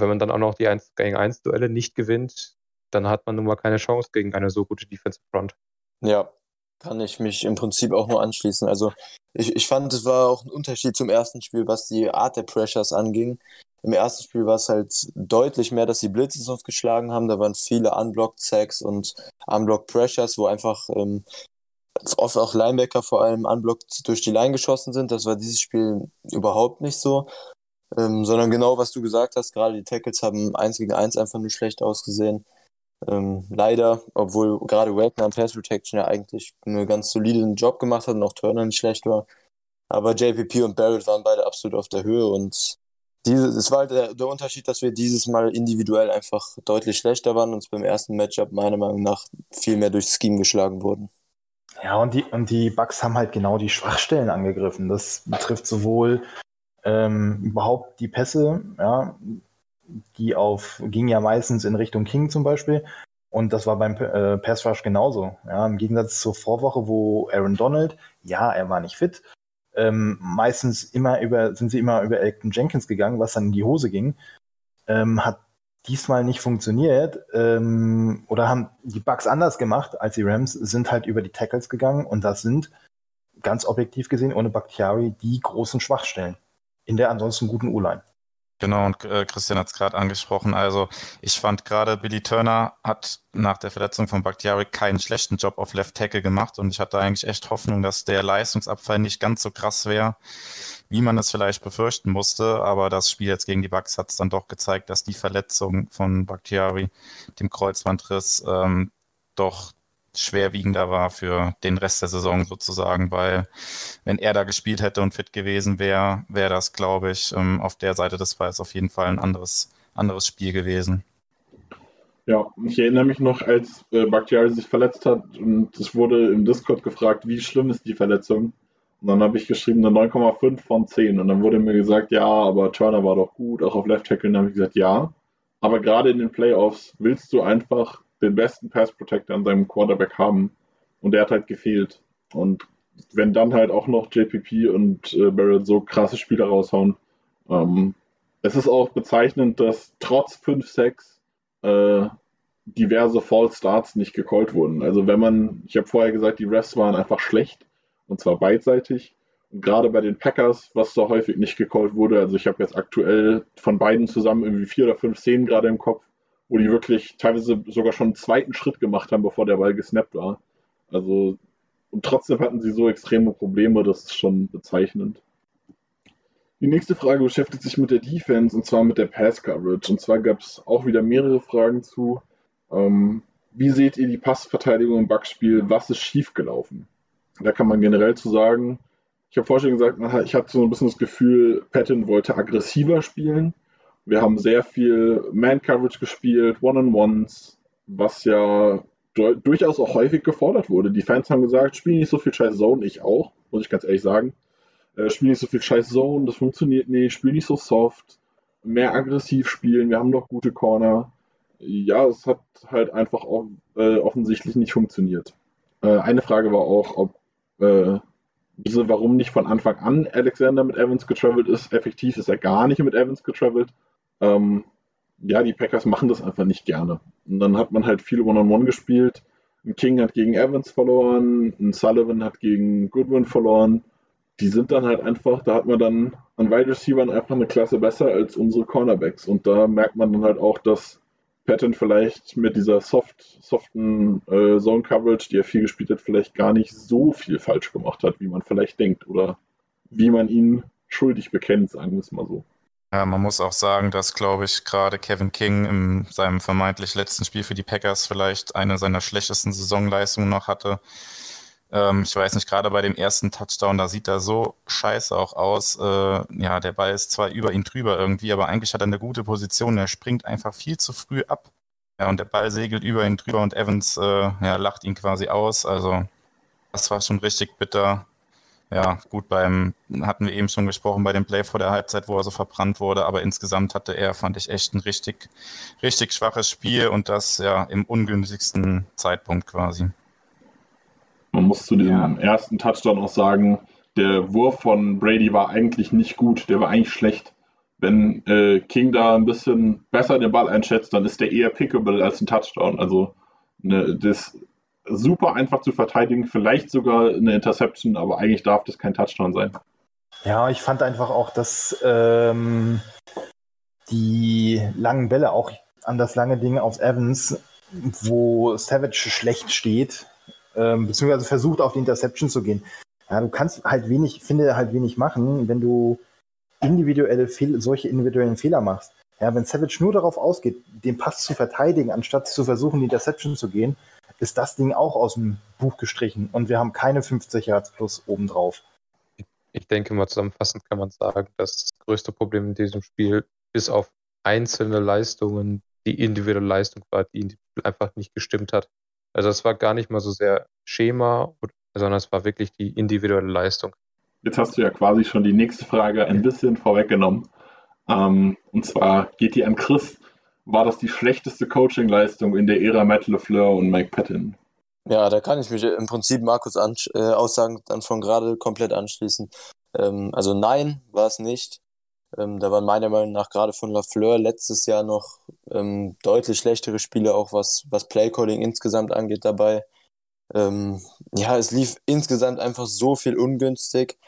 wenn man dann auch noch die 1 gegen 1 Duelle nicht gewinnt, dann hat man nun mal keine Chance gegen eine so gute Defensive Front. Ja, kann ich mich im Prinzip auch nur anschließen. Also ich, ich fand, es war auch ein Unterschied zum ersten Spiel, was die Art der Pressures anging. Im ersten Spiel war es halt deutlich mehr, dass die Blitzes uns geschlagen haben. Da waren viele Unblocked Sacks und Unblocked Pressures, wo einfach ähm, oft auch Linebacker vor allem unblocked durch die Line geschossen sind. Das war dieses Spiel überhaupt nicht so ähm, sondern genau, was du gesagt hast, gerade die Tackles haben eins gegen eins einfach nur schlecht ausgesehen. Ähm, leider, obwohl gerade Wagner am Pass Protection ja eigentlich einen ganz soliden Job gemacht hat und auch Turner nicht schlecht war. Aber JPP und Barrett waren beide absolut auf der Höhe und diese, es war halt der, der Unterschied, dass wir dieses Mal individuell einfach deutlich schlechter waren und beim ersten Matchup meiner Meinung nach viel mehr durchs Scheme geschlagen wurden. Ja, und die, und die Bugs haben halt genau die Schwachstellen angegriffen. Das betrifft sowohl ähm, überhaupt die Pässe, ja, die auf, ging ja meistens in Richtung King zum Beispiel. Und das war beim äh, Pass Rush genauso. Ja, Im Gegensatz zur Vorwoche, wo Aaron Donald, ja, er war nicht fit, ähm, meistens immer über, sind sie immer über Elton Jenkins gegangen, was dann in die Hose ging. Ähm, hat diesmal nicht funktioniert ähm, oder haben die Bugs anders gemacht als die Rams, sind halt über die Tackles gegangen und das sind ganz objektiv gesehen ohne Bakhtiari die großen Schwachstellen in der ansonsten guten U-Line. Genau, und äh, Christian hat es gerade angesprochen. Also ich fand gerade Billy Turner hat nach der Verletzung von Bakhtiari keinen schlechten Job auf Left Tackle gemacht und ich hatte eigentlich echt Hoffnung, dass der Leistungsabfall nicht ganz so krass wäre, wie man es vielleicht befürchten musste. Aber das Spiel jetzt gegen die Bucks hat es dann doch gezeigt, dass die Verletzung von Bakhtiari, dem Kreuzbandriss, ähm, doch schwerwiegender war für den Rest der Saison sozusagen, weil wenn er da gespielt hätte und fit gewesen wäre, wäre das, glaube ich, ähm, auf der Seite des Balls auf jeden Fall ein anderes, anderes Spiel gewesen. Ja, ich erinnere mich noch, als äh, Bakhtiari sich verletzt hat und es wurde im Discord gefragt, wie schlimm ist die Verletzung? Und dann habe ich geschrieben eine 9,5 von 10 und dann wurde mir gesagt, ja, aber Turner war doch gut, auch auf Left Tackle. Und dann habe ich gesagt, ja, aber gerade in den Playoffs willst du einfach den besten Pass Protector an seinem Quarterback haben. Und der hat halt gefehlt. Und wenn dann halt auch noch JPP und äh, Barrett so krasse Spiele raushauen, ähm, es ist auch bezeichnend, dass trotz 5-6 äh, diverse False Starts nicht gecallt wurden. Also wenn man, ich habe vorher gesagt, die Refs waren einfach schlecht und zwar beidseitig. Und gerade bei den Packers, was so häufig nicht gecallt wurde, also ich habe jetzt aktuell von beiden zusammen irgendwie vier oder fünf Szenen gerade im Kopf, wo die wirklich teilweise sogar schon einen zweiten Schritt gemacht haben, bevor der Ball gesnappt war. Also, und trotzdem hatten sie so extreme Probleme, das ist schon bezeichnend. Die nächste Frage beschäftigt sich mit der Defense und zwar mit der Pass Coverage. Und zwar gab es auch wieder mehrere Fragen zu. Ähm, wie seht ihr die Passverteidigung im Backspiel? Was ist schiefgelaufen? Da kann man generell zu sagen, ich habe vorhin schon gesagt, ich hatte so ein bisschen das Gefühl, Patton wollte aggressiver spielen. Wir haben sehr viel Man-Coverage gespielt, One-on-Ones, was ja durchaus auch häufig gefordert wurde. Die Fans haben gesagt, spiel nicht so viel Scheiß Zone, ich auch, muss ich ganz ehrlich sagen. Äh, spiel nicht so viel Scheiß Zone, das funktioniert nicht, spiel nicht so soft, mehr aggressiv spielen, wir haben doch gute Corner. Ja, es hat halt einfach auch äh, offensichtlich nicht funktioniert. Äh, eine Frage war auch, ob äh, warum nicht von Anfang an Alexander mit Evans getravelt ist. Effektiv ist er gar nicht mit Evans getravelt. Ähm, ja, die Packers machen das einfach nicht gerne. Und dann hat man halt viel One-on-One gespielt. Ein King hat gegen Evans verloren, ein Sullivan hat gegen Goodwin verloren. Die sind dann halt einfach, da hat man dann an Wide Receivers einfach eine Klasse besser als unsere Cornerbacks. Und da merkt man dann halt auch, dass Patton vielleicht mit dieser soft, soften äh, Zone Coverage, die er viel gespielt hat, vielleicht gar nicht so viel falsch gemacht hat, wie man vielleicht denkt. Oder wie man ihn schuldig bekennt, sagen wir es mal so. Ja, man muss auch sagen, dass, glaube ich, gerade Kevin King in seinem vermeintlich letzten Spiel für die Packers vielleicht eine seiner schlechtesten Saisonleistungen noch hatte. Ähm, ich weiß nicht, gerade bei dem ersten Touchdown, da sieht er so scheiße auch aus. Äh, ja, der Ball ist zwar über ihn drüber irgendwie, aber eigentlich hat er eine gute Position. Er springt einfach viel zu früh ab. Ja, und der Ball segelt über ihn drüber und Evans äh, ja, lacht ihn quasi aus. Also, das war schon richtig bitter ja, gut, beim hatten wir eben schon gesprochen bei dem Play vor der Halbzeit, wo er so verbrannt wurde, aber insgesamt hatte er, fand ich, echt ein richtig, richtig schwaches Spiel und das ja im ungünstigsten Zeitpunkt quasi. Man muss zu diesem ja. ersten Touchdown auch sagen, der Wurf von Brady war eigentlich nicht gut, der war eigentlich schlecht. Wenn äh, King da ein bisschen besser den Ball einschätzt, dann ist der eher pickable als ein Touchdown. Also ne, das super einfach zu verteidigen, vielleicht sogar eine Interception, aber eigentlich darf das kein Touchdown sein. Ja, ich fand einfach auch, dass ähm, die langen Bälle auch an das lange Ding auf Evans, wo Savage schlecht steht, ähm, beziehungsweise versucht auf die Interception zu gehen. Ja, du kannst halt wenig, finde halt wenig machen, wenn du individuelle Fehl solche individuellen Fehler machst. Ja, wenn Savage nur darauf ausgeht, den Pass zu verteidigen, anstatt zu versuchen, die Interception zu gehen, ist das Ding auch aus dem Buch gestrichen und wir haben keine 50 Yards plus obendrauf. Ich denke mal zusammenfassend kann man sagen, dass das größte Problem in diesem Spiel bis auf einzelne Leistungen die individuelle Leistung war, die einfach nicht gestimmt hat. Also es war gar nicht mal so sehr Schema, sondern es war wirklich die individuelle Leistung. Jetzt hast du ja quasi schon die nächste Frage ein bisschen vorweggenommen. Ähm, und zwar geht die an Chris war das die schlechteste Coaching-Leistung in der Ära Matt LeFleur und Mike Patton. Ja, da kann ich mich im Prinzip Markus äh, Aussagen dann von gerade komplett anschließen. Ähm, also nein, war es nicht. Ähm, da waren meiner Meinung nach gerade von LaFleur letztes Jahr noch ähm, deutlich schlechtere Spiele, auch was, was Playcalling insgesamt angeht dabei. Ähm, ja, es lief insgesamt einfach so viel ungünstig,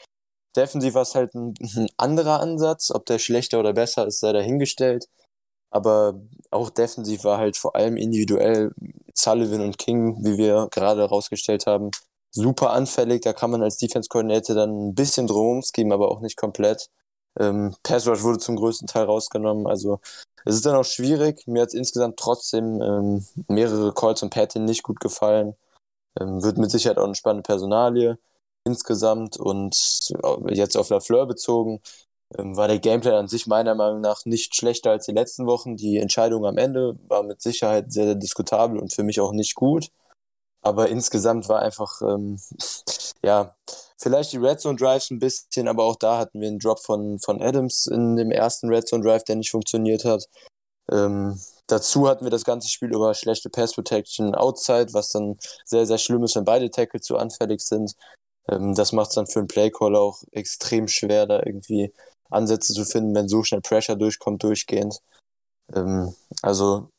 defensiv war es halt ein, ein, anderer Ansatz. Ob der schlechter oder besser ist, sei dahingestellt. Aber auch defensiv war halt vor allem individuell Sullivan und King, wie wir gerade herausgestellt haben, super anfällig. Da kann man als Defense Coordinator dann ein bisschen drum geben, aber auch nicht komplett. Ähm, Pass Rush wurde zum größten Teil rausgenommen. Also es ist dann auch schwierig. Mir hat es insgesamt trotzdem ähm, mehrere Calls und Patin nicht gut gefallen. Ähm, wird mit Sicherheit auch eine spannende Personalie insgesamt und jetzt auf Lafleur bezogen war der Gameplay an sich meiner Meinung nach nicht schlechter als die letzten Wochen. Die Entscheidung am Ende war mit Sicherheit sehr, sehr diskutabel und für mich auch nicht gut. Aber insgesamt war einfach, ähm, ja, vielleicht die Red Zone Drives ein bisschen, aber auch da hatten wir einen Drop von, von Adams in dem ersten Red Zone Drive, der nicht funktioniert hat. Ähm, dazu hatten wir das ganze Spiel über schlechte Pass Protection outside, was dann sehr, sehr schlimm ist, wenn beide Tackles zu anfällig sind. Ähm, das macht es dann für einen Playcall auch extrem schwer, da irgendwie Ansätze zu finden, wenn so schnell Pressure durchkommt, durchgehend. Ähm, also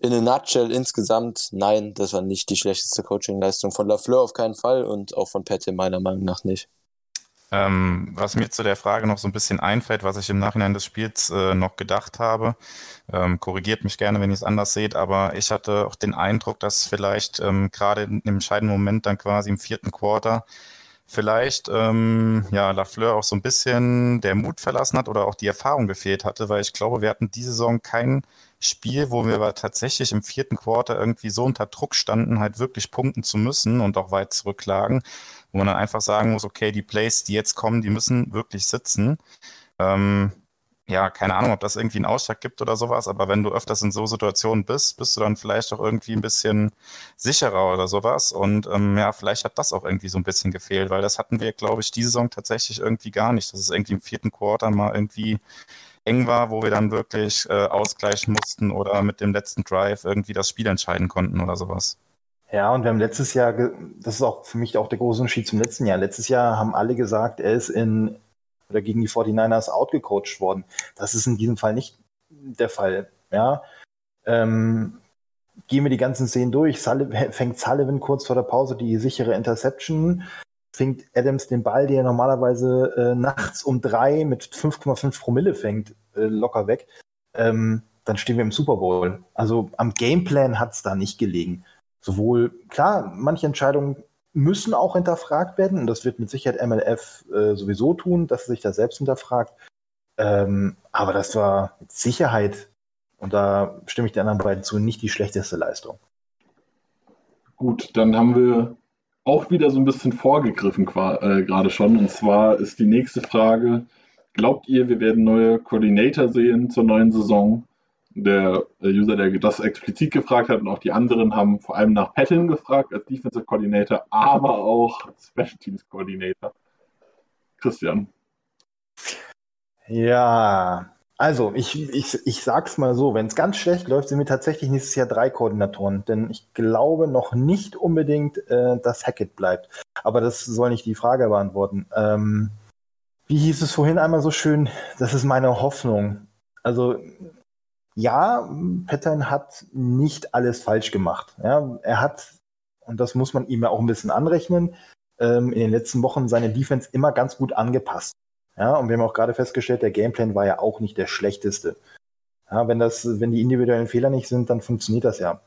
in a nutshell insgesamt, nein, das war nicht die schlechteste Coaching-Leistung von Lafleur auf keinen Fall und auch von Pette meiner Meinung nach nicht. Ähm, was mir zu der Frage noch so ein bisschen einfällt, was ich im Nachhinein des Spiels äh, noch gedacht habe, ähm, korrigiert mich gerne, wenn ihr es anders seht, aber ich hatte auch den Eindruck, dass vielleicht ähm, gerade im entscheidenden Moment dann quasi im vierten Quarter vielleicht ähm, ja, Lafleur auch so ein bisschen der Mut verlassen hat oder auch die Erfahrung gefehlt hatte, weil ich glaube, wir hatten diese Saison kein Spiel, wo wir aber tatsächlich im vierten Quarter irgendwie so unter Druck standen, halt wirklich punkten zu müssen und auch weit zurücklagen, wo man dann einfach sagen muss, okay, die Plays, die jetzt kommen, die müssen wirklich sitzen. Ähm, ja, keine Ahnung, ob das irgendwie einen Ausschlag gibt oder sowas, aber wenn du öfters in so Situationen bist, bist du dann vielleicht auch irgendwie ein bisschen sicherer oder sowas. Und ähm, ja, vielleicht hat das auch irgendwie so ein bisschen gefehlt, weil das hatten wir, glaube ich, diese Saison tatsächlich irgendwie gar nicht. Das ist irgendwie im vierten Quarter mal irgendwie eng war, wo wir dann wirklich äh, ausgleichen mussten oder mit dem letzten Drive irgendwie das Spiel entscheiden konnten oder sowas. Ja, und wir haben letztes Jahr, das ist auch für mich auch der große Unterschied zum letzten Jahr. Letztes Jahr haben alle gesagt, er ist in oder gegen die 49ers outgecoacht worden. Das ist in diesem Fall nicht der Fall. Ja. Ähm, gehen wir die ganzen Szenen durch. Sullivan, fängt Sullivan kurz vor der Pause die sichere Interception, fängt Adams den Ball, den er normalerweise äh, nachts um drei mit 5,5 Promille fängt, äh, locker weg. Ähm, dann stehen wir im Super Bowl. Also am Gameplan hat es da nicht gelegen. Sowohl, klar, manche Entscheidungen müssen auch hinterfragt werden und das wird mit Sicherheit MLF äh, sowieso tun, dass er sich da selbst hinterfragt. Ähm, aber das war mit Sicherheit, und da stimme ich den anderen beiden zu, nicht die schlechteste Leistung. Gut, dann haben wir auch wieder so ein bisschen vorgegriffen äh, gerade schon. Und zwar ist die nächste Frage, glaubt ihr, wir werden neue Koordinator sehen zur neuen Saison? Der User, der das explizit gefragt hat und auch die anderen haben vor allem nach Patton gefragt als Defensive Coordinator, aber auch Special Teams Coordinator. Christian. Ja, also ich, ich, ich sag's mal so, wenn es ganz schlecht läuft, sind wir tatsächlich nächstes Jahr drei Koordinatoren, denn ich glaube noch nicht unbedingt, äh, dass Hackett bleibt. Aber das soll nicht die Frage beantworten. Ähm, wie hieß es vorhin einmal so schön? Das ist meine Hoffnung. Also ja, Pattern hat nicht alles falsch gemacht. Ja, er hat, und das muss man ihm ja auch ein bisschen anrechnen, ähm, in den letzten Wochen seine Defense immer ganz gut angepasst. Ja, und wir haben auch gerade festgestellt, der Gameplan war ja auch nicht der schlechteste. Ja, wenn das, wenn die individuellen Fehler nicht sind, dann funktioniert das ja.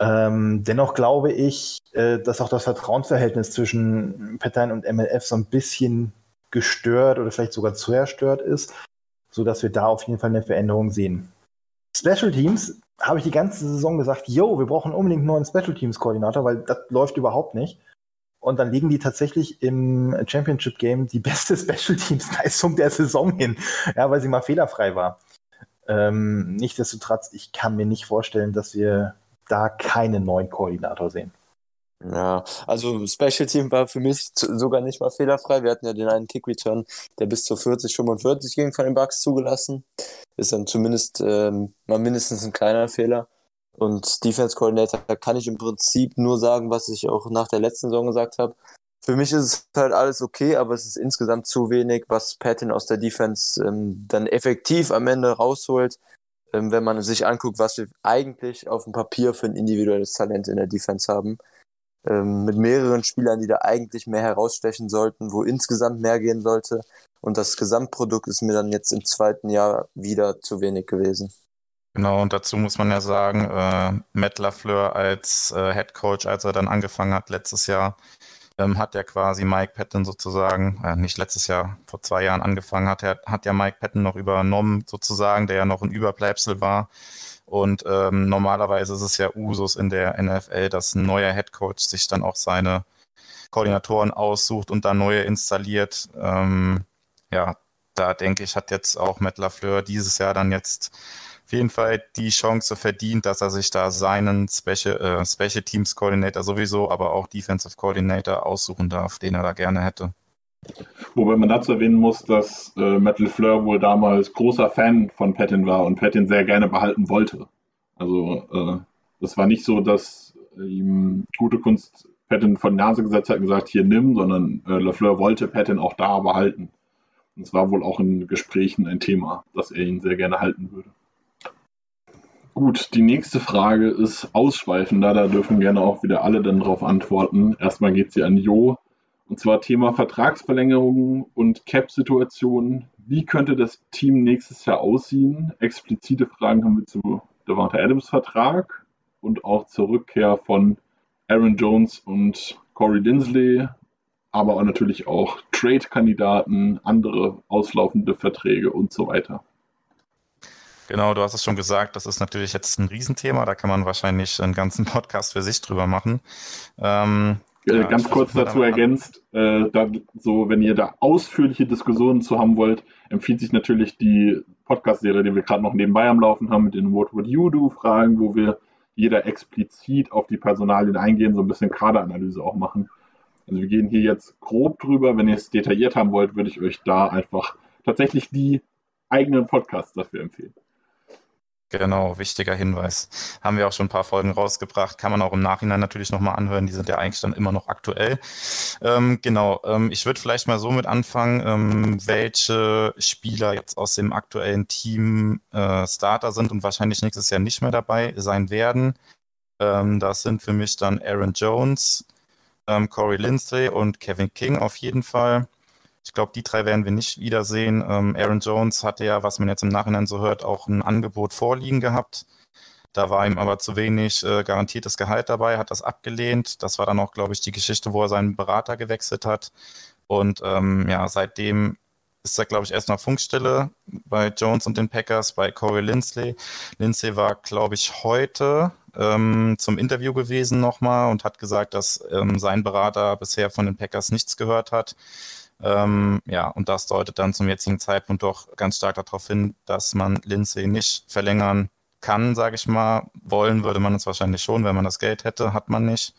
Ähm, dennoch glaube ich, äh, dass auch das Vertrauensverhältnis zwischen Pattern und MLF so ein bisschen gestört oder vielleicht sogar zerstört ist, sodass wir da auf jeden Fall eine Veränderung sehen. Special Teams habe ich die ganze Saison gesagt, yo, wir brauchen unbedingt einen neuen Special Teams Koordinator, weil das läuft überhaupt nicht. Und dann legen die tatsächlich im Championship Game die beste Special Teams Leistung der Saison hin, ja, weil sie mal fehlerfrei war. Ähm, nichtsdestotrotz, ich kann mir nicht vorstellen, dass wir da keinen neuen Koordinator sehen. Ja, also Special Team war für mich sogar nicht mal fehlerfrei. Wir hatten ja den einen Kick Return, der bis zu 40, 45 ging von den Bucks zugelassen. Ist dann zumindest ähm, mal mindestens ein kleiner Fehler. Und Defense Coordinator kann ich im Prinzip nur sagen, was ich auch nach der letzten Saison gesagt habe. Für mich ist es halt alles okay, aber es ist insgesamt zu wenig, was Patton aus der Defense ähm, dann effektiv am Ende rausholt, ähm, wenn man sich anguckt, was wir eigentlich auf dem Papier für ein individuelles Talent in der Defense haben. Ähm, mit mehreren Spielern, die da eigentlich mehr herausstechen sollten, wo insgesamt mehr gehen sollte. Und das Gesamtprodukt ist mir dann jetzt im zweiten Jahr wieder zu wenig gewesen. Genau, und dazu muss man ja sagen, äh, Matt LaFleur als äh, Head Coach, als er dann angefangen hat letztes Jahr, ähm, hat ja quasi Mike Patton sozusagen, äh, nicht letztes Jahr, vor zwei Jahren angefangen hat, er hat ja Mike Patton noch übernommen sozusagen, der ja noch ein Überbleibsel war. Und ähm, normalerweise ist es ja Usus in der NFL, dass ein neuer Head Coach sich dann auch seine Koordinatoren aussucht und dann neue installiert. Ähm, ja, da denke ich, hat jetzt auch Matt LaFleur dieses Jahr dann jetzt auf jeden Fall die Chance verdient, dass er sich da seinen Special, äh, Special Teams Coordinator sowieso, aber auch Defensive Coordinator aussuchen darf, den er da gerne hätte. Wobei man dazu erwähnen muss, dass äh, Matt LeFleur wohl damals großer Fan von Patton war und Patton sehr gerne behalten wollte. Also äh, das war nicht so, dass ihm gute Kunst Patton von Nase gesetzt hat und gesagt, hier nimm, sondern äh, LeFleur wollte Patton auch da behalten. Und es war wohl auch in Gesprächen ein Thema, dass er ihn sehr gerne halten würde. Gut, die nächste Frage ist ausschweifender, da dürfen gerne auch wieder alle dann darauf antworten. Erstmal geht sie an Jo. Und zwar Thema Vertragsverlängerung und Cap-Situation. Wie könnte das Team nächstes Jahr aussehen? Explizite Fragen haben wir zu Devonta Adams Vertrag und auch zur Rückkehr von Aaron Jones und Corey Dinsley, aber auch natürlich auch Trade-Kandidaten, andere auslaufende Verträge und so weiter. Genau, du hast es schon gesagt, das ist natürlich jetzt ein Riesenthema, da kann man wahrscheinlich einen ganzen Podcast für sich drüber machen. Ähm, äh, ja, ganz kurz dazu ergänzt, äh, da, so, wenn ihr da ausführliche Diskussionen zu haben wollt, empfiehlt sich natürlich die Podcast-Serie, die wir gerade noch nebenbei am Laufen haben, mit den What Would You Do-Fragen, wo wir jeder explizit auf die Personalien eingehen, so ein bisschen Kaderanalyse auch machen. Also wir gehen hier jetzt grob drüber. Wenn ihr es detailliert haben wollt, würde ich euch da einfach tatsächlich die eigenen Podcasts dafür empfehlen. Genau, wichtiger Hinweis. Haben wir auch schon ein paar Folgen rausgebracht. Kann man auch im Nachhinein natürlich nochmal anhören. Die sind ja eigentlich dann immer noch aktuell. Ähm, genau, ähm, ich würde vielleicht mal so mit anfangen, ähm, welche Spieler jetzt aus dem aktuellen Team äh, Starter sind und wahrscheinlich nächstes Jahr nicht mehr dabei sein werden. Ähm, das sind für mich dann Aaron Jones, ähm, Corey Lindsay und Kevin King auf jeden Fall. Ich glaube, die drei werden wir nicht wiedersehen. Ähm, Aaron Jones hatte ja, was man jetzt im Nachhinein so hört, auch ein Angebot vorliegen gehabt. Da war ihm aber zu wenig äh, garantiertes Gehalt dabei, hat das abgelehnt. Das war dann auch, glaube ich, die Geschichte, wo er seinen Berater gewechselt hat. Und ähm, ja, seitdem ist er, glaube ich, erst noch Funkstelle bei Jones und den Packers, bei Corey Lindsley. Lindsley war, glaube ich, heute ähm, zum Interview gewesen nochmal und hat gesagt, dass ähm, sein Berater bisher von den Packers nichts gehört hat. Ähm, ja, und das deutet dann zum jetzigen Zeitpunkt doch ganz stark darauf hin, dass man Lindsay nicht verlängern kann, sage ich mal. Wollen würde man es wahrscheinlich schon, wenn man das Geld hätte, hat man nicht.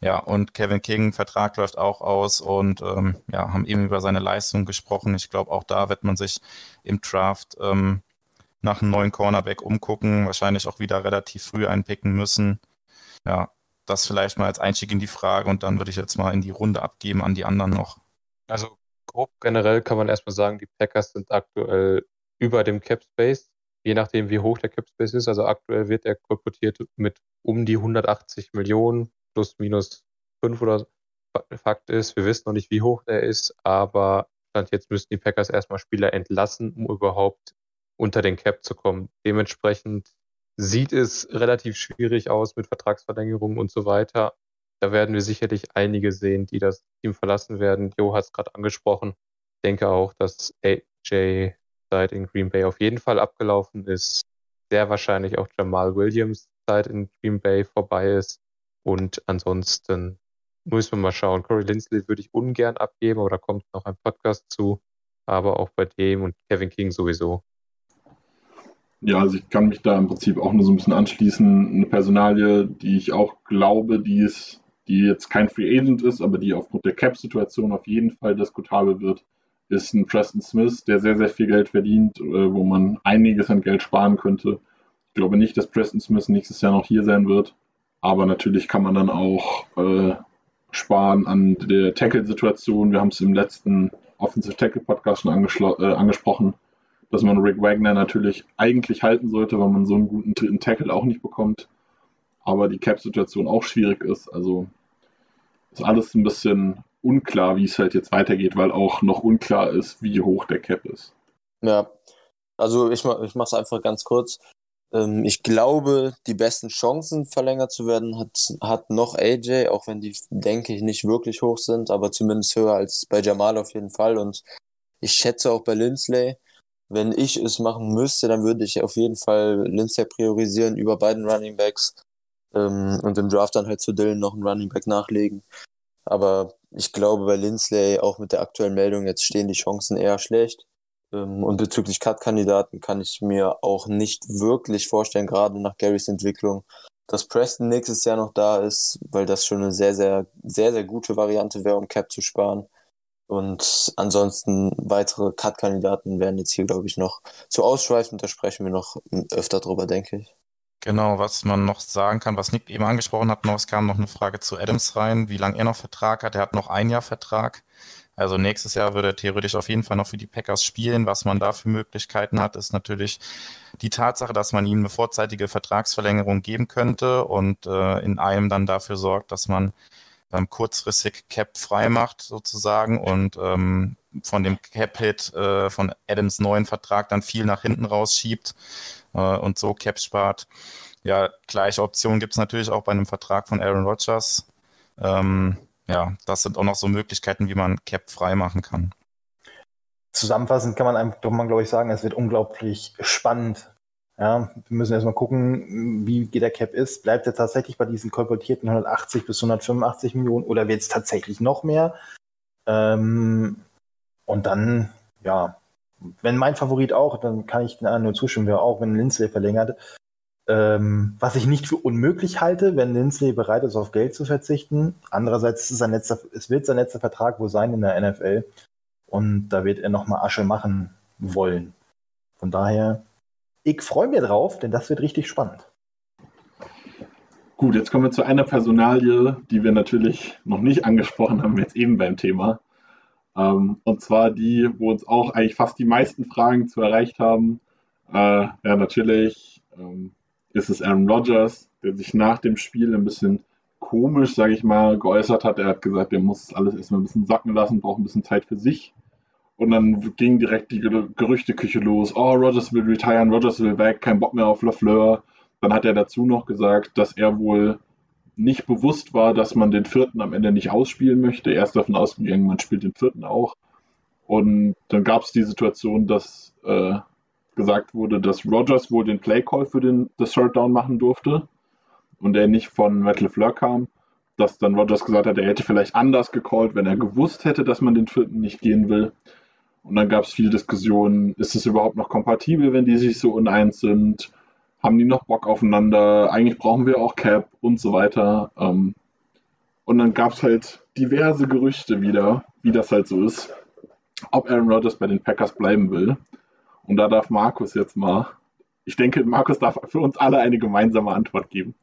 Ja, und Kevin King, Vertrag läuft auch aus und ähm, ja, haben eben über seine Leistung gesprochen. Ich glaube, auch da wird man sich im Draft ähm, nach einem neuen Cornerback umgucken, wahrscheinlich auch wieder relativ früh einpicken müssen. Ja, das vielleicht mal als Einstieg in die Frage und dann würde ich jetzt mal in die Runde abgeben an die anderen noch. Also grob generell kann man erstmal sagen, die Packers sind aktuell über dem Cap Space, je nachdem wie hoch der Cap Space ist. Also aktuell wird er kolportiert mit um die 180 Millionen plus minus 5 oder Fakt ist, wir wissen noch nicht, wie hoch der ist, aber Stand jetzt müssten die Packers erstmal Spieler entlassen, um überhaupt unter den Cap zu kommen. Dementsprechend sieht es relativ schwierig aus mit Vertragsverlängerungen und so weiter. Da werden wir sicherlich einige sehen, die das Team verlassen werden. Jo hat es gerade angesprochen. Ich denke auch, dass AJ Zeit in Green Bay auf jeden Fall abgelaufen ist. Sehr wahrscheinlich auch Jamal Williams Zeit in Green Bay vorbei ist. Und ansonsten müssen wir mal schauen. Corey Lindsley würde ich ungern abgeben, aber da kommt noch ein Podcast zu. Aber auch bei dem und Kevin King sowieso. Ja, also ich kann mich da im Prinzip auch nur so ein bisschen anschließen. Eine Personalie, die ich auch glaube, die ist die jetzt kein Free Agent ist, aber die aufgrund der Cap-Situation auf jeden Fall diskutabel wird, ist ein Preston Smith, der sehr, sehr viel Geld verdient, äh, wo man einiges an Geld sparen könnte. Ich glaube nicht, dass Preston Smith nächstes Jahr noch hier sein wird, aber natürlich kann man dann auch äh, sparen an der Tackle-Situation. Wir haben es im letzten Offensive Tackle Podcast schon äh, angesprochen, dass man Rick Wagner natürlich eigentlich halten sollte, weil man so einen guten dritten Tackle auch nicht bekommt aber die Cap-Situation auch schwierig ist. Also ist alles ein bisschen unklar, wie es halt jetzt weitergeht, weil auch noch unklar ist, wie hoch der Cap ist. Ja, also ich, ich mache es einfach ganz kurz. Ähm, ich glaube, die besten Chancen verlängert zu werden hat, hat noch AJ, auch wenn die, denke ich, nicht wirklich hoch sind, aber zumindest höher als bei Jamal auf jeden Fall. Und ich schätze auch bei Lindsley, wenn ich es machen müsste, dann würde ich auf jeden Fall Lindsley priorisieren über beiden Running Backs ähm, und im Draft dann halt zu Dylan noch einen Running Back nachlegen. Aber ich glaube, bei Lindsley, auch mit der aktuellen Meldung, jetzt stehen die Chancen eher schlecht. Ähm, und bezüglich Cut-Kandidaten kann ich mir auch nicht wirklich vorstellen, gerade nach Garys Entwicklung, dass Preston nächstes Jahr noch da ist, weil das schon eine sehr, sehr, sehr, sehr gute Variante wäre, um Cap zu sparen. Und ansonsten weitere Cut-Kandidaten werden jetzt hier, glaube ich, noch zu ausschweifend. Da sprechen wir noch öfter drüber, denke ich. Genau, was man noch sagen kann, was Nick eben angesprochen hat, noch, es kam noch eine Frage zu Adams rein, wie lange er noch Vertrag hat. Er hat noch ein Jahr Vertrag. Also nächstes Jahr würde er theoretisch auf jeden Fall noch für die Packers spielen. Was man da für Möglichkeiten hat, ist natürlich die Tatsache, dass man ihm eine vorzeitige Vertragsverlängerung geben könnte und äh, in einem dann dafür sorgt, dass man ähm, kurzfristig Cap frei macht sozusagen und ähm, von dem Cap-Hit äh, von Adams neuen Vertrag dann viel nach hinten rausschiebt äh, und so Cap spart. Ja, gleiche Option gibt es natürlich auch bei einem Vertrag von Aaron Rodgers. Ähm, ja, das sind auch noch so Möglichkeiten, wie man Cap frei machen kann. Zusammenfassend kann man einfach, man glaube ich sagen, es wird unglaublich spannend. Ja, wir müssen erstmal gucken, wie der Cap ist. Bleibt er tatsächlich bei diesen kolportierten 180 bis 185 Millionen oder wird es tatsächlich noch mehr? Ähm, und dann, ja, wenn mein Favorit auch, dann kann ich den anderen nur zustimmen, wäre auch, wenn Lindsay verlängert, ähm, was ich nicht für unmöglich halte, wenn Lindsay bereit ist, auf Geld zu verzichten. Andererseits ist sein letzter, es wird sein letzter Vertrag wohl sein in der NFL. Und da wird er nochmal Asche machen wollen. Von daher, ich freue mich drauf, denn das wird richtig spannend. Gut, jetzt kommen wir zu einer Personalie, die wir natürlich noch nicht angesprochen haben, jetzt eben beim Thema. Ähm, und zwar die, wo uns auch eigentlich fast die meisten Fragen zu erreicht haben. Äh, ja, natürlich ähm, ist es Aaron Rodgers, der sich nach dem Spiel ein bisschen komisch, sage ich mal, geäußert hat. Er hat gesagt, er muss alles erstmal ein bisschen sacken lassen, braucht ein bisschen Zeit für sich. Und dann ging direkt die Gerüchteküche los. Oh, Rodgers will retiren, Rodgers will weg, kein Bock mehr auf LaFleur. Dann hat er dazu noch gesagt, dass er wohl nicht bewusst war, dass man den vierten am Ende nicht ausspielen möchte. Er ist davon ausgegangen, man spielt den vierten auch. Und dann gab es die Situation, dass äh, gesagt wurde, dass Rogers wohl den Playcall für den das Third Down machen durfte und er nicht von Matt LeFleur kam, dass dann Rogers gesagt hat, er hätte vielleicht anders gecallt, wenn er gewusst hätte, dass man den vierten nicht gehen will. Und dann gab es viele Diskussionen, ist es überhaupt noch kompatibel, wenn die sich so uneins sind? Haben die noch Bock aufeinander? Eigentlich brauchen wir auch Cap und so weiter. Ähm, und dann gab es halt diverse Gerüchte wieder, wie das halt so ist, ob Aaron Rodgers bei den Packers bleiben will. Und da darf Markus jetzt mal, ich denke, Markus darf für uns alle eine gemeinsame Antwort geben.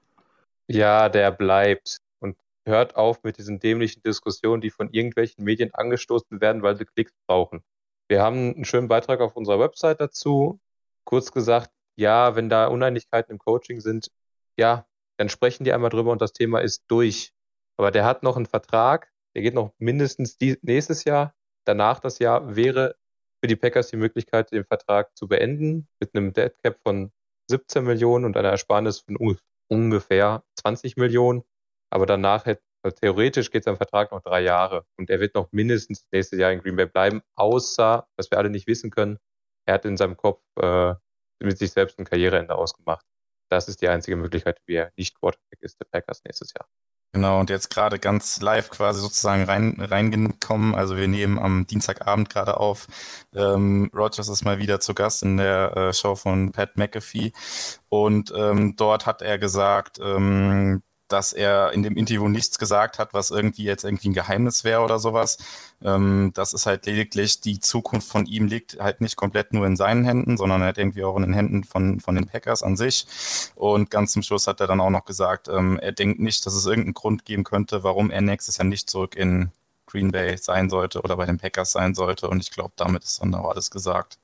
Ja, der bleibt. Und hört auf mit diesen dämlichen Diskussionen, die von irgendwelchen Medien angestoßen werden, weil sie Klicks brauchen. Wir haben einen schönen Beitrag auf unserer Website dazu. Kurz gesagt, ja, wenn da Uneinigkeiten im Coaching sind, ja, dann sprechen die einmal drüber und das Thema ist durch. Aber der hat noch einen Vertrag, der geht noch mindestens die, nächstes Jahr. Danach das Jahr wäre für die Packers die Möglichkeit, den Vertrag zu beenden mit einem Dead Cap von 17 Millionen und einer Ersparnis von ungefähr 20 Millionen. Aber danach hätte, also theoretisch geht sein Vertrag noch drei Jahre und er wird noch mindestens nächstes Jahr in Green Bay bleiben, außer, was wir alle nicht wissen können, er hat in seinem Kopf äh, mit sich selbst ein Karriereende ausgemacht. Das ist die einzige Möglichkeit, wie er nicht Quarterback ist der Packers nächstes Jahr. Genau, und jetzt gerade ganz live quasi sozusagen rein, reingekommen. Also wir nehmen am Dienstagabend gerade auf. Ähm, Rogers ist mal wieder zu Gast in der äh, Show von Pat McAfee. Und ähm, dort hat er gesagt, ähm, dass er in dem Interview nichts gesagt hat, was irgendwie jetzt irgendwie ein Geheimnis wäre oder sowas. Ähm, das ist halt lediglich, die Zukunft von ihm liegt halt nicht komplett nur in seinen Händen, sondern halt irgendwie auch in den Händen von, von den Packers an sich. Und ganz zum Schluss hat er dann auch noch gesagt, ähm, er denkt nicht, dass es irgendeinen Grund geben könnte, warum er nächstes Jahr nicht zurück in Green Bay sein sollte oder bei den Packers sein sollte. Und ich glaube, damit ist dann auch alles gesagt.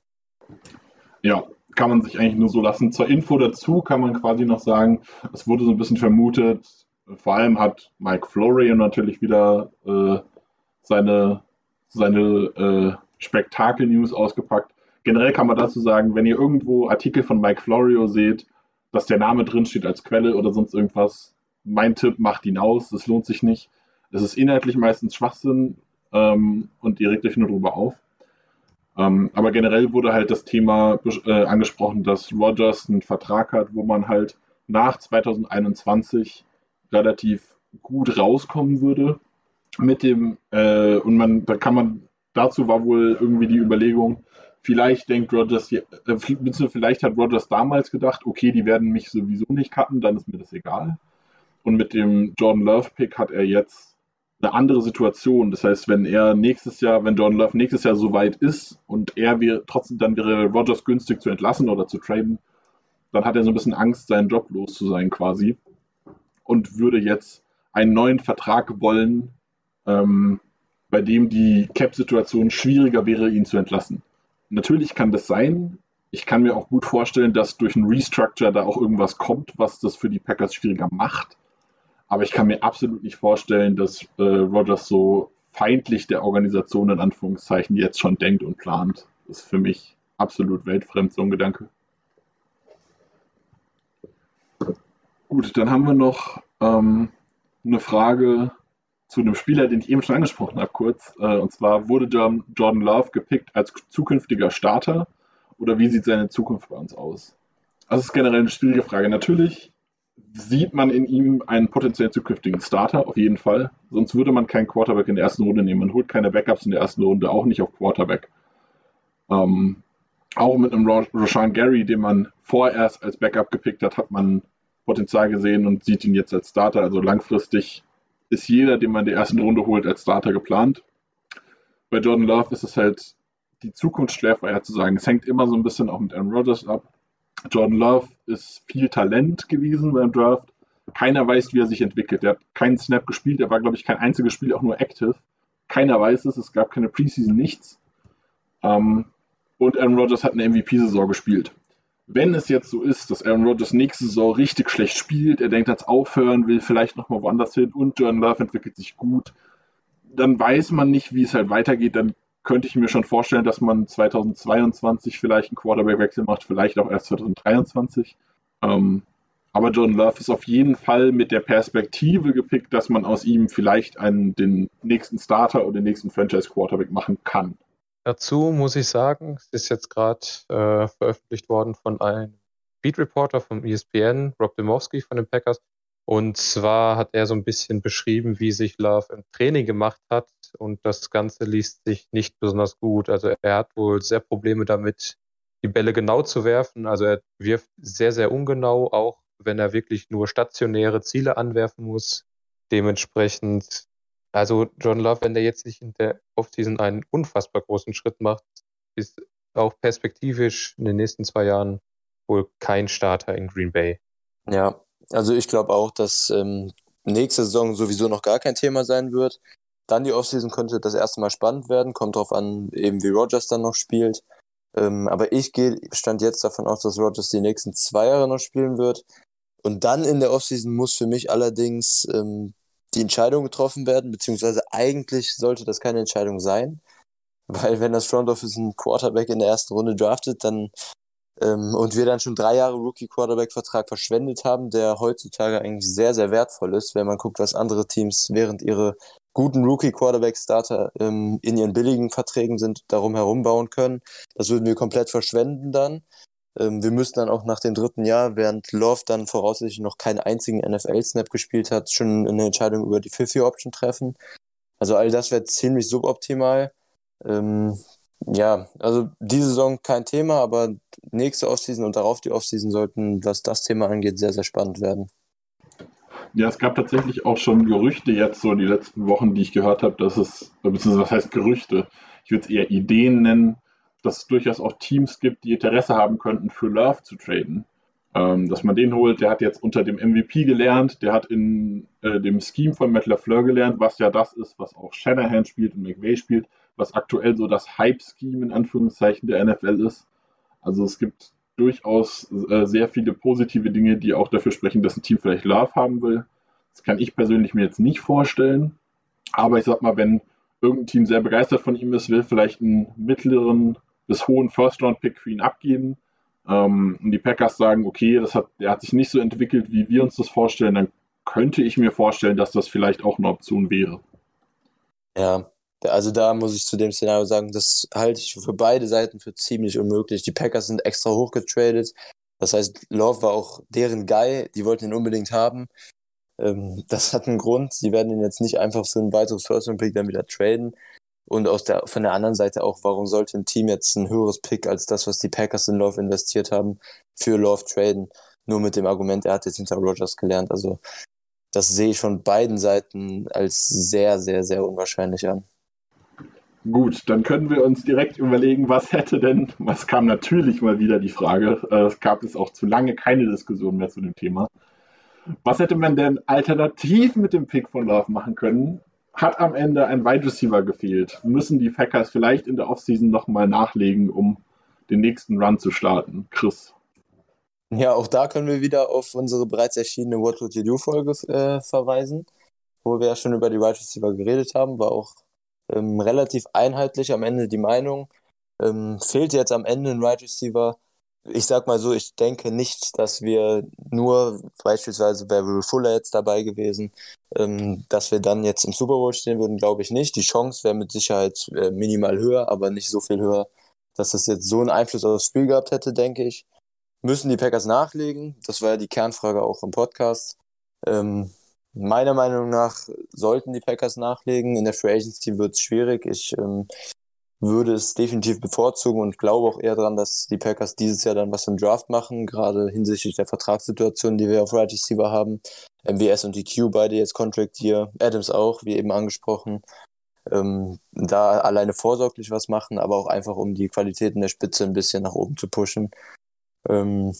Ja, kann man sich eigentlich nur so lassen. Zur Info dazu kann man quasi noch sagen, es wurde so ein bisschen vermutet, Vor allem hat Mike Florian natürlich wieder äh, seine, seine äh, Spektakel-News ausgepackt. Generell kann man dazu sagen, wenn ihr irgendwo Artikel von Mike Florio seht, dass der Name drinsteht als Quelle oder sonst irgendwas, mein Tipp, macht ihn aus, das lohnt sich nicht. Es ist inhaltlich meistens Schwachsinn ähm, und ihr regt euch nur darüber auf. Ähm, aber generell wurde halt das Thema äh, angesprochen, dass Rogers einen Vertrag hat, wo man halt nach 2021 relativ gut rauskommen würde mit dem äh, und man da kann man dazu war wohl irgendwie die Überlegung, vielleicht denkt Rogers, äh, vielleicht hat Rogers damals gedacht, okay, die werden mich sowieso nicht cutten, dann ist mir das egal. Und mit dem Jordan Love Pick hat er jetzt eine andere Situation. Das heißt, wenn er nächstes Jahr, wenn Jordan Love nächstes Jahr so weit ist und er wäre trotzdem dann wäre Rogers günstig zu entlassen oder zu traden, dann hat er so ein bisschen Angst, seinen Job los zu sein quasi und würde jetzt einen neuen Vertrag wollen, ähm, bei dem die Cap-Situation schwieriger wäre, ihn zu entlassen. Natürlich kann das sein. Ich kann mir auch gut vorstellen, dass durch ein Restructure da auch irgendwas kommt, was das für die Packers schwieriger macht. Aber ich kann mir absolut nicht vorstellen, dass äh, Rogers so feindlich der Organisation in Anführungszeichen jetzt schon denkt und plant. Das ist für mich absolut weltfremd, so ein Gedanke. Gut, dann haben wir noch ähm, eine Frage zu einem Spieler, den ich eben schon angesprochen habe, kurz. Äh, und zwar wurde Jordan Love gepickt als zukünftiger Starter oder wie sieht seine Zukunft bei uns aus? Das ist generell eine schwierige Frage. Natürlich sieht man in ihm einen potenziell zukünftigen Starter, auf jeden Fall. Sonst würde man keinen Quarterback in der ersten Runde nehmen. Man holt keine Backups in der ersten Runde, auch nicht auf Quarterback. Ähm, auch mit einem Rashan Gary, den man vorerst als Backup gepickt hat, hat man Potenzial gesehen und sieht ihn jetzt als Starter. Also langfristig ist jeder, den man in der ersten Runde holt, als Starter geplant. Bei Jordan Love ist es halt die Zukunft schwer vorher zu sagen. Es hängt immer so ein bisschen auch mit Aaron Rodgers ab. Jordan Love ist viel Talent gewesen beim Draft. Keiner weiß, wie er sich entwickelt. Er hat keinen Snap gespielt. Er war, glaube ich, kein einziges Spiel auch nur active. Keiner weiß es. Es gab keine Preseason, nichts. Ähm, und Aaron Rodgers hat eine MVP-Saison gespielt. Wenn es jetzt so ist, dass Aaron Rodgers nächste Saison richtig schlecht spielt, er denkt jetzt aufhören, will vielleicht nochmal woanders hin und Jordan Love entwickelt sich gut, dann weiß man nicht, wie es halt weitergeht. Dann könnte ich mir schon vorstellen, dass man 2022 vielleicht einen Quarterback-Wechsel macht, vielleicht auch erst 2023. Ähm, aber John Love ist auf jeden Fall mit der Perspektive gepickt, dass man aus ihm vielleicht einen, den nächsten Starter oder den nächsten Franchise-Quarterback machen kann. Dazu muss ich sagen, es ist jetzt gerade äh, veröffentlicht worden von einem Beat Reporter vom ESPN, Rob Demowski von den Packers. Und zwar hat er so ein bisschen beschrieben, wie sich Love im Training gemacht hat. Und das Ganze liest sich nicht besonders gut. Also er hat wohl sehr Probleme damit, die Bälle genau zu werfen. Also er wirft sehr, sehr ungenau, auch wenn er wirklich nur stationäre Ziele anwerfen muss. Dementsprechend, also John Love, wenn der jetzt nicht in der Offseason einen unfassbar großen Schritt macht, ist auch perspektivisch in den nächsten zwei Jahren wohl kein Starter in Green Bay. Ja, also ich glaube auch, dass ähm, nächste Saison sowieso noch gar kein Thema sein wird. Dann die Offseason könnte das erste Mal spannend werden, kommt drauf an, eben wie Rogers dann noch spielt. Ähm, aber ich gehe, stand jetzt davon aus, dass Rogers die nächsten zwei Jahre noch spielen wird. Und dann in der Offseason muss für mich allerdings ähm, die Entscheidung getroffen werden, beziehungsweise eigentlich sollte das keine Entscheidung sein. Weil wenn das Front Office einen Quarterback in der ersten Runde draftet, dann ähm, und wir dann schon drei Jahre Rookie-Quarterback-Vertrag verschwendet haben, der heutzutage eigentlich sehr, sehr wertvoll ist, wenn man guckt, was andere Teams während ihre guten Rookie-Quarterback-Starter ähm, in ihren billigen Verträgen sind, darum herum bauen können. Das würden wir komplett verschwenden dann. Ähm, wir müssten dann auch nach dem dritten Jahr, während Love dann voraussichtlich noch keinen einzigen NFL-Snap gespielt hat, schon eine Entscheidung über die Fifth-Year-Option treffen. Also all das wäre ziemlich suboptimal. Ähm, ja, also diese Saison kein Thema, aber nächste Offseason und darauf die Offseason sollten, was das Thema angeht, sehr, sehr spannend werden. Ja, es gab tatsächlich auch schon Gerüchte jetzt so die letzten Wochen, die ich gehört habe, dass es, beziehungsweise was heißt Gerüchte? Ich würde es eher Ideen nennen, dass es durchaus auch Teams gibt, die Interesse haben könnten, für Love zu traden. Ähm, dass man den holt, der hat jetzt unter dem MVP gelernt, der hat in äh, dem Scheme von Matt LaFleur gelernt, was ja das ist, was auch Shanahan spielt und McVay spielt was aktuell so das Hype-Scheme in Anführungszeichen der NFL ist. Also es gibt durchaus äh, sehr viele positive Dinge, die auch dafür sprechen, dass ein Team vielleicht Love haben will. Das kann ich persönlich mir jetzt nicht vorstellen. Aber ich sag mal, wenn irgendein Team sehr begeistert von ihm ist, will vielleicht einen mittleren bis hohen First-Round-Pick für ihn abgeben. Ähm, und die Packers sagen, okay, das hat, der hat sich nicht so entwickelt, wie wir uns das vorstellen, dann könnte ich mir vorstellen, dass das vielleicht auch eine Option wäre. Ja, also da muss ich zu dem Szenario sagen, das halte ich für beide Seiten für ziemlich unmöglich. Die Packers sind extra hochgetradet. Das heißt, Love war auch deren Guy, die wollten ihn unbedingt haben. Ähm, das hat einen Grund. Sie werden ihn jetzt nicht einfach für ein weiteres First Round Pick dann wieder traden. Und aus der, von der anderen Seite auch, warum sollte ein Team jetzt ein höheres Pick als das, was die Packers in Love investiert haben, für Love traden? Nur mit dem Argument, er hat jetzt hinter Rogers gelernt. Also, das sehe ich von beiden Seiten als sehr, sehr, sehr unwahrscheinlich an. Gut, dann können wir uns direkt überlegen, was hätte denn, was kam natürlich mal wieder die Frage, äh, es gab es auch zu lange keine Diskussion mehr zu dem Thema. Was hätte man denn alternativ mit dem Pick von Love machen können? Hat am Ende ein Wide Receiver gefehlt? Müssen die Packers vielleicht in der Offseason nochmal nachlegen, um den nächsten Run zu starten? Chris. Ja, auch da können wir wieder auf unsere bereits erschienene What Would You Do Folge äh, verweisen, wo wir ja schon über die Wide Receiver geredet haben, war auch ähm, relativ einheitlich am Ende die Meinung. Ähm, fehlt jetzt am Ende ein Wide Receiver, ich sag mal so, ich denke nicht, dass wir nur, beispielsweise wäre Will Fuller jetzt dabei gewesen, ähm, dass wir dann jetzt im Super Bowl stehen würden, glaube ich nicht. Die Chance wäre mit Sicherheit äh, minimal höher, aber nicht so viel höher, dass das jetzt so einen Einfluss auf das Spiel gehabt hätte, denke ich. Müssen die Packers nachlegen? Das war ja die Kernfrage auch im Podcast. Ähm, meiner Meinung nach sollten die Packers nachlegen. In der Free Agency wird es schwierig. Ich ähm, würde es definitiv bevorzugen und glaube auch eher daran, dass die Packers dieses Jahr dann was im Draft machen, gerade hinsichtlich der Vertragssituation, die wir auf Right Receiver haben. MWS und DQ beide jetzt Contract hier, Adams auch, wie eben angesprochen. Ähm, da alleine vorsorglich was machen, aber auch einfach um die Qualität in der Spitze ein bisschen nach oben zu pushen. Ähm,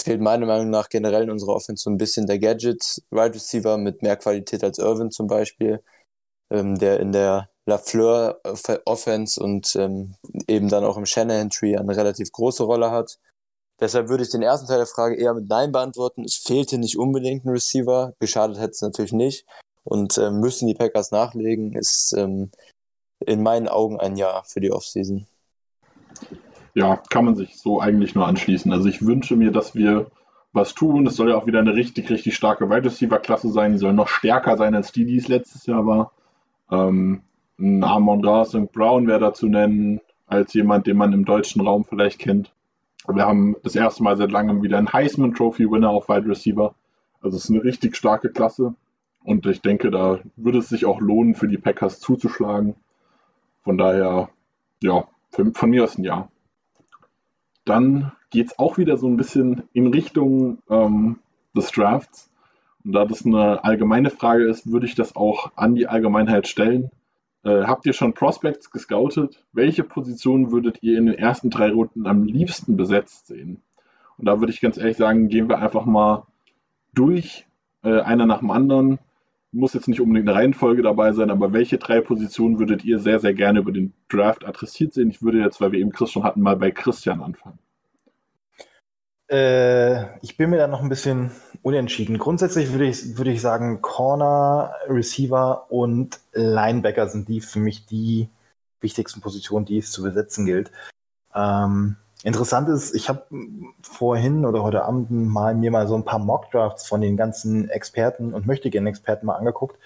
fehlt meiner Meinung nach generell in unserer Offense so ein bisschen der Gadget Right Receiver mit mehr Qualität als Irvin zum Beispiel, ähm, der in der Lafleur Offense und ähm, eben dann auch im Shanahan Tree eine relativ große Rolle hat. Deshalb würde ich den ersten Teil der Frage eher mit Nein beantworten. Es fehlte nicht unbedingt ein Receiver. Geschadet hätte es natürlich nicht. Und ähm, müssen die Packers nachlegen, ist ähm, in meinen Augen ein Jahr für die Offseason. Ja, kann man sich so eigentlich nur anschließen. Also ich wünsche mir, dass wir was tun. Es soll ja auch wieder eine richtig, richtig starke Wide Receiver-Klasse sein. Die soll noch stärker sein, als die, die es letztes Jahr war. Ähm, ein Amon Ra St. Brown wäre da zu nennen, als jemand, den man im deutschen Raum vielleicht kennt. Wir haben das erste Mal seit langem wieder einen Heisman Trophy Winner auf Wide Receiver. Also es ist eine richtig starke Klasse. Und ich denke, da würde es sich auch lohnen, für die Packers zuzuschlagen. Von daher, ja, von mir aus ein Ja. Dann geht es auch wieder so ein bisschen in Richtung ähm, des Drafts. Und da das eine allgemeine Frage ist, würde ich das auch an die Allgemeinheit stellen. Äh, habt ihr schon Prospects gescoutet? Welche Positionen würdet ihr in den ersten drei Runden am liebsten besetzt sehen? Und da würde ich ganz ehrlich sagen, gehen wir einfach mal durch, äh, einer nach dem anderen. Muss jetzt nicht unbedingt eine Reihenfolge dabei sein, aber welche drei Positionen würdet ihr sehr, sehr gerne über den Draft adressiert sehen? Ich würde jetzt, weil wir eben Chris schon hatten, mal bei Christian anfangen. Äh, ich bin mir da noch ein bisschen unentschieden. Grundsätzlich würde ich, würde ich sagen, Corner, Receiver und Linebacker sind die für mich die wichtigsten Positionen, die es zu besetzen gilt. Ähm, interessant ist, ich habe vorhin oder heute Abend mal mir mal so ein paar Mock-Drafts von den ganzen Experten und möchte gerne Experten mal angeguckt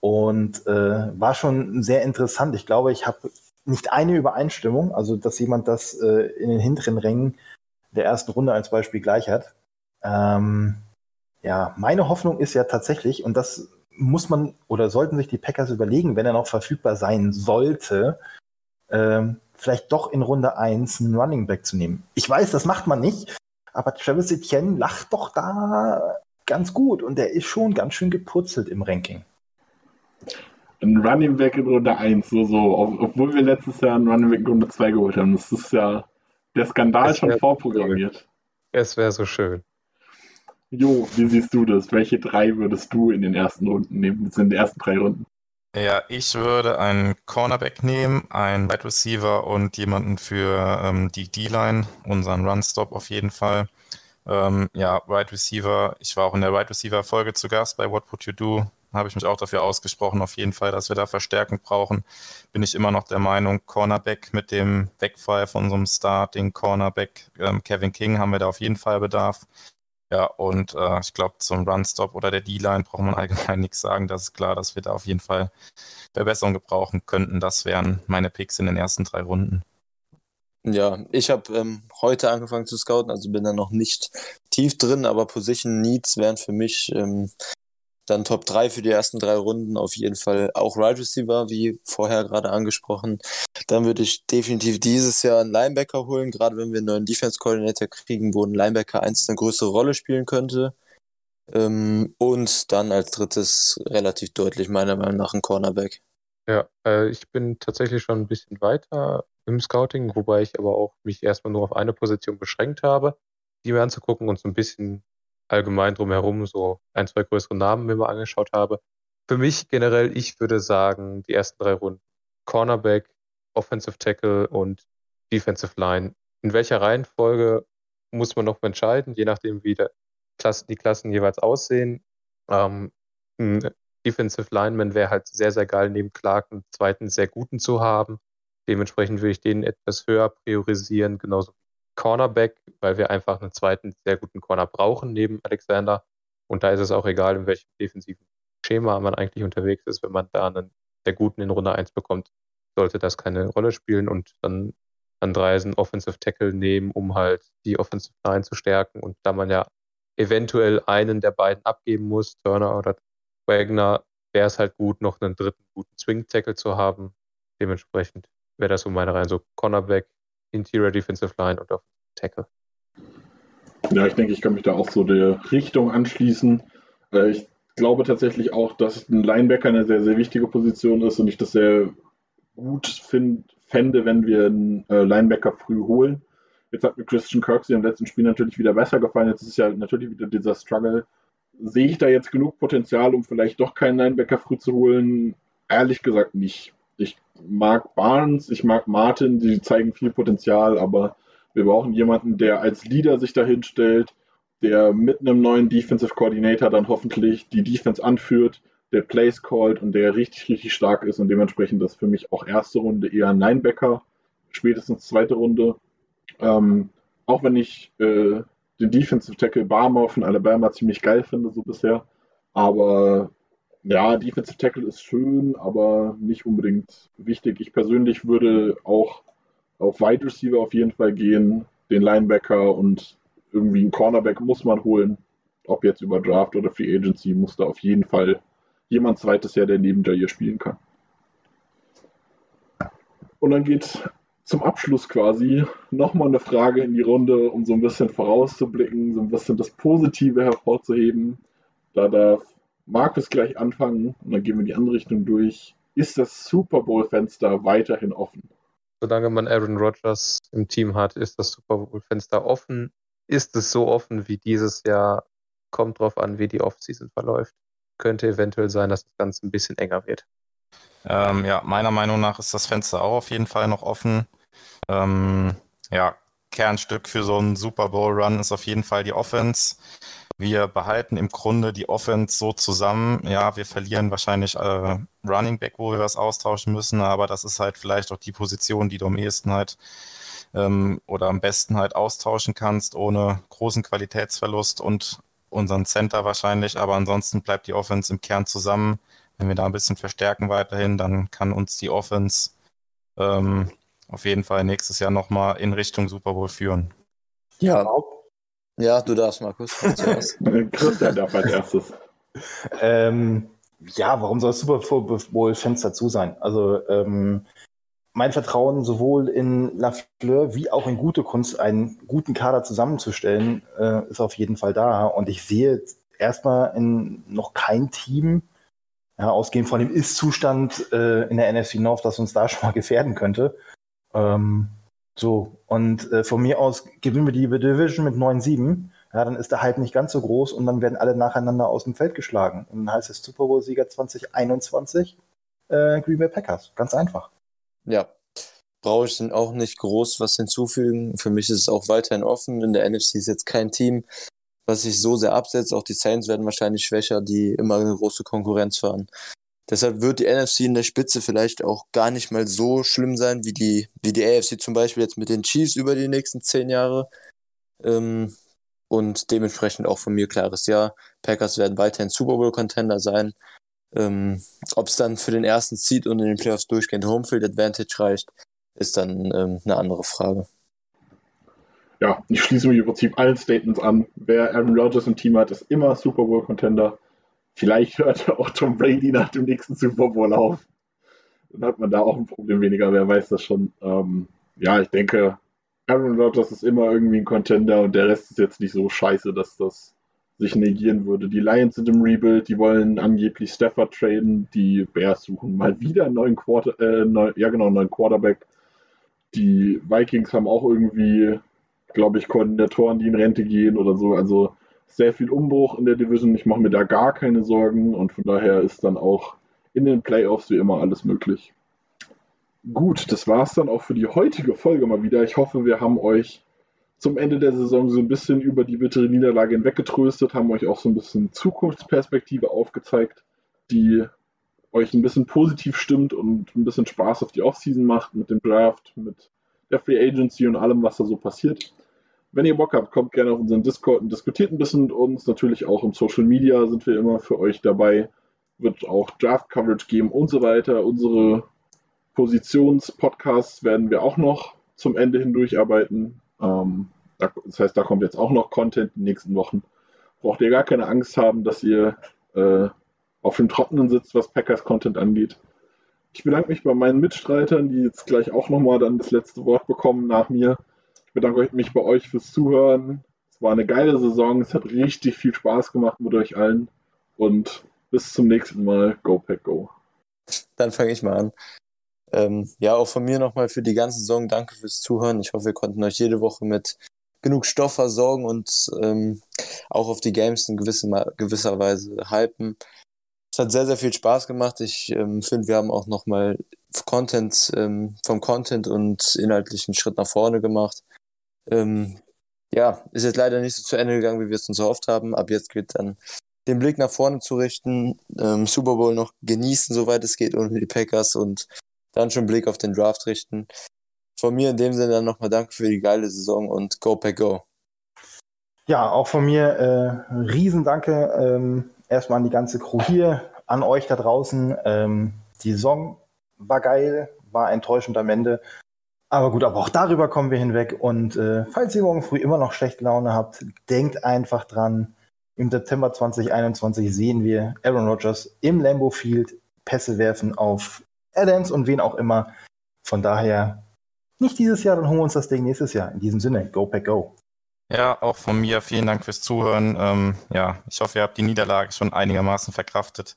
und äh, war schon sehr interessant. Ich glaube, ich habe nicht eine Übereinstimmung, also dass jemand das äh, in den hinteren Rängen der ersten Runde als Beispiel gleich hat. Ähm, ja, meine Hoffnung ist ja tatsächlich, und das muss man oder sollten sich die Packers überlegen, wenn er noch verfügbar sein sollte, ähm, vielleicht doch in Runde 1 einen Running Back zu nehmen. Ich weiß, das macht man nicht, aber Travis Etienne lacht doch da ganz gut und der ist schon ganz schön gepurzelt im Ranking. Ein Running Back in Runde 1, so, so, obwohl wir letztes Jahr einen Running Back in Runde 2 geholt haben. Das ist ja der Skandal es schon vorprogrammiert. Es wäre so schön. Jo, wie siehst du das? Welche drei würdest du in den ersten Runden nehmen, in den ersten drei Runden? Ja, ich würde einen Cornerback nehmen, einen Wide Receiver und jemanden für ähm, die D-Line, unseren Run-Stop auf jeden Fall. Ähm, ja, Wide Receiver. Ich war auch in der Wide Receiver Folge zu Gast bei What Would You Do. Habe ich mich auch dafür ausgesprochen, auf jeden Fall, dass wir da Verstärkung brauchen. Bin ich immer noch der Meinung, Cornerback mit dem Wegfall von unserem Starting Cornerback ähm, Kevin King haben wir da auf jeden Fall Bedarf. Ja, und äh, ich glaube, zum Run-Stop oder der D-Line braucht man allgemein nichts sagen. Das ist klar, dass wir da auf jeden Fall Verbesserungen gebrauchen könnten. Das wären meine Picks in den ersten drei Runden. Ja, ich habe ähm, heute angefangen zu scouten, also bin da noch nicht tief drin, aber Position Needs wären für mich ähm, dann Top 3 für die ersten drei Runden. Auf jeden Fall auch Right Receiver, wie vorher gerade angesprochen. Dann würde ich definitiv dieses Jahr einen Linebacker holen, gerade wenn wir einen neuen Defense Coordinator kriegen, wo ein Linebacker eins eine größere Rolle spielen könnte. Ähm, und dann als drittes relativ deutlich meiner Meinung nach ein Cornerback. Ja, äh, ich bin tatsächlich schon ein bisschen weiter im Scouting, wobei ich aber auch mich erstmal nur auf eine Position beschränkt habe, die mir anzugucken und so ein bisschen allgemein drumherum so ein, zwei größere Namen mir mal angeschaut habe. Für mich generell, ich würde sagen, die ersten drei Runden Cornerback, Offensive Tackle und Defensive Line. In welcher Reihenfolge muss man noch entscheiden, je nachdem, wie Klassen, die Klassen jeweils aussehen. Ähm, Defensive Lineman wäre halt sehr, sehr geil, neben Clark einen zweiten sehr guten zu haben. Dementsprechend würde ich den etwas höher priorisieren, genauso wie Cornerback, weil wir einfach einen zweiten sehr guten Corner brauchen neben Alexander. Und da ist es auch egal, in welchem defensiven Schema man eigentlich unterwegs ist. Wenn man da einen sehr guten in Runde 1 bekommt, sollte das keine Rolle spielen und dann Andreisen Offensive Tackle nehmen, um halt die Offensive Line zu stärken. Und da man ja eventuell einen der beiden abgeben muss, Turner oder Wagner, wäre es halt gut, noch einen dritten guten Swing Tackle zu haben. Dementsprechend wäre das so meine Reihe. So Cornerback, Interior Defensive Line und auf Tackle. Ja, ich denke, ich kann mich da auch so der Richtung anschließen. Äh, ich glaube tatsächlich auch, dass ein Linebacker eine sehr, sehr wichtige Position ist und ich das sehr gut find, fände, wenn wir einen äh, Linebacker früh holen. Jetzt hat mir Christian Kirksey im letzten Spiel natürlich wieder besser gefallen. Jetzt ist ja natürlich wieder dieser Struggle. Sehe ich da jetzt genug Potenzial, um vielleicht doch keinen Linebacker früh zu holen? Ehrlich gesagt nicht ich mag Barnes, ich mag Martin, die zeigen viel Potenzial, aber wir brauchen jemanden, der als Leader sich dahin stellt, der mit einem neuen Defensive Coordinator dann hoffentlich die Defense anführt, der Plays callt und der richtig, richtig stark ist und dementsprechend ist für mich auch erste Runde eher ein Linebacker, spätestens zweite Runde. Ähm, auch wenn ich äh, den Defensive Tackle Barmore von Alabama ziemlich geil finde, so bisher. Aber ja, Defensive Tackle ist schön, aber nicht unbedingt wichtig. Ich persönlich würde auch auf Wide Receiver auf jeden Fall gehen, den Linebacker und irgendwie einen Cornerback muss man holen. Ob jetzt über Draft oder Free Agency, muss da auf jeden Fall jemand zweites her, der neben Jair spielen kann. Und dann geht zum Abschluss quasi nochmal eine Frage in die Runde, um so ein bisschen vorauszublicken, so ein bisschen das Positive hervorzuheben. Da darf Markus gleich anfangen und dann gehen wir in die andere Richtung durch. Ist das Super Bowl-Fenster weiterhin offen? Solange man Aaron Rodgers im Team hat, ist das Super Bowl-Fenster offen. Ist es so offen wie dieses Jahr? Kommt drauf an, wie die Offseason verläuft. Könnte eventuell sein, dass das Ganze ein bisschen enger wird. Ähm, ja, meiner Meinung nach ist das Fenster auch auf jeden Fall noch offen. Ähm, ja, Kernstück für so einen Super Bowl-Run ist auf jeden Fall die Offense. Wir behalten im Grunde die Offense so zusammen. Ja, wir verlieren wahrscheinlich äh, Running Back, wo wir was austauschen müssen, aber das ist halt vielleicht auch die Position, die du am ehesten halt ähm, oder am besten halt austauschen kannst, ohne großen Qualitätsverlust und unseren Center wahrscheinlich. Aber ansonsten bleibt die Offense im Kern zusammen. Wenn wir da ein bisschen verstärken weiterhin, dann kann uns die Offense ähm, auf jeden Fall nächstes Jahr nochmal in Richtung Super Bowl führen. Ja, ja, du darfst, Markus. Christian darf als erstes. Ähm, ja, warum soll das Super Bowl-Fenster zu sein? Also, ähm, mein Vertrauen sowohl in Lafleur wie auch in gute Kunst, einen guten Kader zusammenzustellen, äh, ist auf jeden Fall da. Und ich sehe erstmal in noch kein Team, ja, ausgehend von dem Ist-Zustand äh, in der NFC North, das uns da schon mal gefährden könnte. Ähm, so, und äh, von mir aus gewinnen wir die Division mit 9-7. Ja, dann ist der Hype nicht ganz so groß und dann werden alle nacheinander aus dem Feld geschlagen. Und dann heißt es Super Bowl-Sieger 2021 äh, Green Bay Packers. Ganz einfach. Ja. brauche ich dann auch nicht groß was hinzufügen. Für mich ist es auch weiterhin offen. In der NFC ist jetzt kein Team, was sich so sehr absetzt. Auch die Saints werden wahrscheinlich schwächer, die immer eine große Konkurrenz fahren. Deshalb wird die NFC in der Spitze vielleicht auch gar nicht mal so schlimm sein, wie die, wie die AFC zum Beispiel jetzt mit den Chiefs über die nächsten zehn Jahre. Ähm, und dementsprechend auch von mir klares Ja. Packers werden weiterhin Super Bowl-Contender sein. Ähm, Ob es dann für den ersten Seed und in den Playoffs durchgehend Homefield Advantage reicht, ist dann ähm, eine andere Frage. Ja, ich schließe mich im Prinzip allen Statements an. Wer Aaron Rodgers im Team hat, ist immer Super Bowl-Contender. Vielleicht hört auch Tom Brady nach dem nächsten Super Bowl auf. Dann hat man da auch ein Problem weniger, wer weiß das schon. Ähm, ja, ich denke, Aaron Rodgers ist immer irgendwie ein Contender und der Rest ist jetzt nicht so scheiße, dass das sich negieren würde. Die Lions sind im Rebuild, die wollen angeblich Stafford traden, die Bears suchen mal wieder einen neuen, Quarter, äh, neu, ja genau, neuen Quarterback. Die Vikings haben auch irgendwie, glaube ich, Koordinatoren, die in Rente gehen oder so. Also sehr viel Umbruch in der Division. Ich mache mir da gar keine Sorgen und von daher ist dann auch in den Playoffs wie immer alles möglich. Gut, das war es dann auch für die heutige Folge mal wieder. Ich hoffe, wir haben euch zum Ende der Saison so ein bisschen über die bittere Niederlage hinweggetröstet, haben euch auch so ein bisschen Zukunftsperspektive aufgezeigt, die euch ein bisschen positiv stimmt und ein bisschen Spaß auf die Offseason macht mit dem Draft, mit der Free Agency und allem, was da so passiert. Wenn ihr Bock habt, kommt gerne auf unseren Discord und diskutiert ein bisschen mit uns. Natürlich auch im Social Media sind wir immer für euch dabei. Wird auch Draft Coverage geben und so weiter. Unsere Positionspodcasts werden wir auch noch zum Ende hin durcharbeiten. Ähm, das heißt, da kommt jetzt auch noch Content in den nächsten Wochen. Braucht ihr gar keine Angst haben, dass ihr äh, auf dem Trockenen sitzt, was Packers Content angeht. Ich bedanke mich bei meinen Mitstreitern, die jetzt gleich auch nochmal dann das letzte Wort bekommen nach mir bedanke mich bei euch fürs Zuhören. Es war eine geile Saison. Es hat richtig viel Spaß gemacht mit euch allen. Und bis zum nächsten Mal. Go Pack Go. Dann fange ich mal an. Ähm, ja, auch von mir nochmal für die ganze Saison danke fürs Zuhören. Ich hoffe, wir konnten euch jede Woche mit genug Stoff versorgen und ähm, auch auf die Games in gewisser, gewisser Weise hypen. Es hat sehr, sehr viel Spaß gemacht. Ich ähm, finde, wir haben auch nochmal Content, ähm, vom Content und inhaltlichen Schritt nach vorne gemacht. Ähm, ja, ist jetzt leider nicht so zu Ende gegangen, wie wir es uns erhofft haben. Ab jetzt gilt dann den Blick nach vorne zu richten, ähm, Super Bowl noch genießen, soweit es geht, ohne die Packers und dann schon Blick auf den Draft richten. Von mir in dem Sinne dann nochmal Danke für die geile Saison und Go Pack Go. Ja, auch von mir äh, Riesendanke ähm, erstmal an die ganze Crew hier, an euch da draußen. Ähm, die Saison war geil, war enttäuschend am Ende. Aber gut, aber auch darüber kommen wir hinweg. Und äh, falls ihr morgen früh immer noch schlechte Laune habt, denkt einfach dran. Im September 2021 sehen wir Aaron Rodgers im Lambo Field Pässe werfen auf Adams und wen auch immer. Von daher nicht dieses Jahr, dann holen wir uns das Ding nächstes Jahr. In diesem Sinne, go pack go. Ja, auch von mir vielen Dank fürs Zuhören. Ähm, ja, ich hoffe, ihr habt die Niederlage schon einigermaßen verkraftet.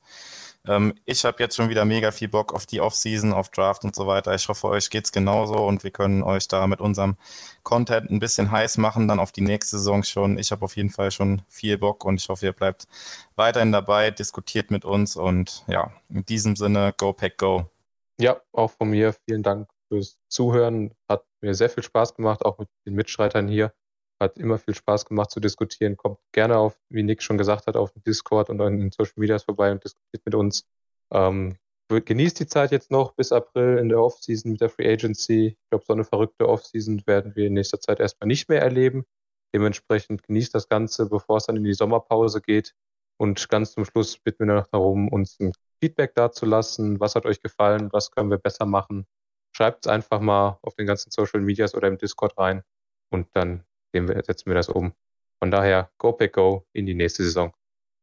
Ähm, ich habe jetzt schon wieder mega viel Bock auf die Offseason, auf Draft und so weiter. Ich hoffe, euch geht's genauso und wir können euch da mit unserem Content ein bisschen heiß machen, dann auf die nächste Saison schon. Ich habe auf jeden Fall schon viel Bock und ich hoffe, ihr bleibt weiterhin dabei, diskutiert mit uns und ja, in diesem Sinne, go pack go. Ja, auch von mir vielen Dank fürs Zuhören. Hat mir sehr viel Spaß gemacht, auch mit den Mitstreitern hier. Hat immer viel Spaß gemacht zu diskutieren. Kommt gerne auf, wie Nick schon gesagt hat, auf Discord und in Social Medias vorbei und diskutiert mit uns. Ähm, genießt die Zeit jetzt noch bis April in der Offseason mit der Free Agency. Ich glaube, so eine verrückte Offseason werden wir in nächster Zeit erstmal nicht mehr erleben. Dementsprechend genießt das Ganze, bevor es dann in die Sommerpause geht. Und ganz zum Schluss bitten wir noch darum, uns ein Feedback dazulassen. Was hat euch gefallen? Was können wir besser machen? Schreibt es einfach mal auf den ganzen Social Medias oder im Discord rein und dann setzen wir das um. Von daher, go pack go in die nächste Saison.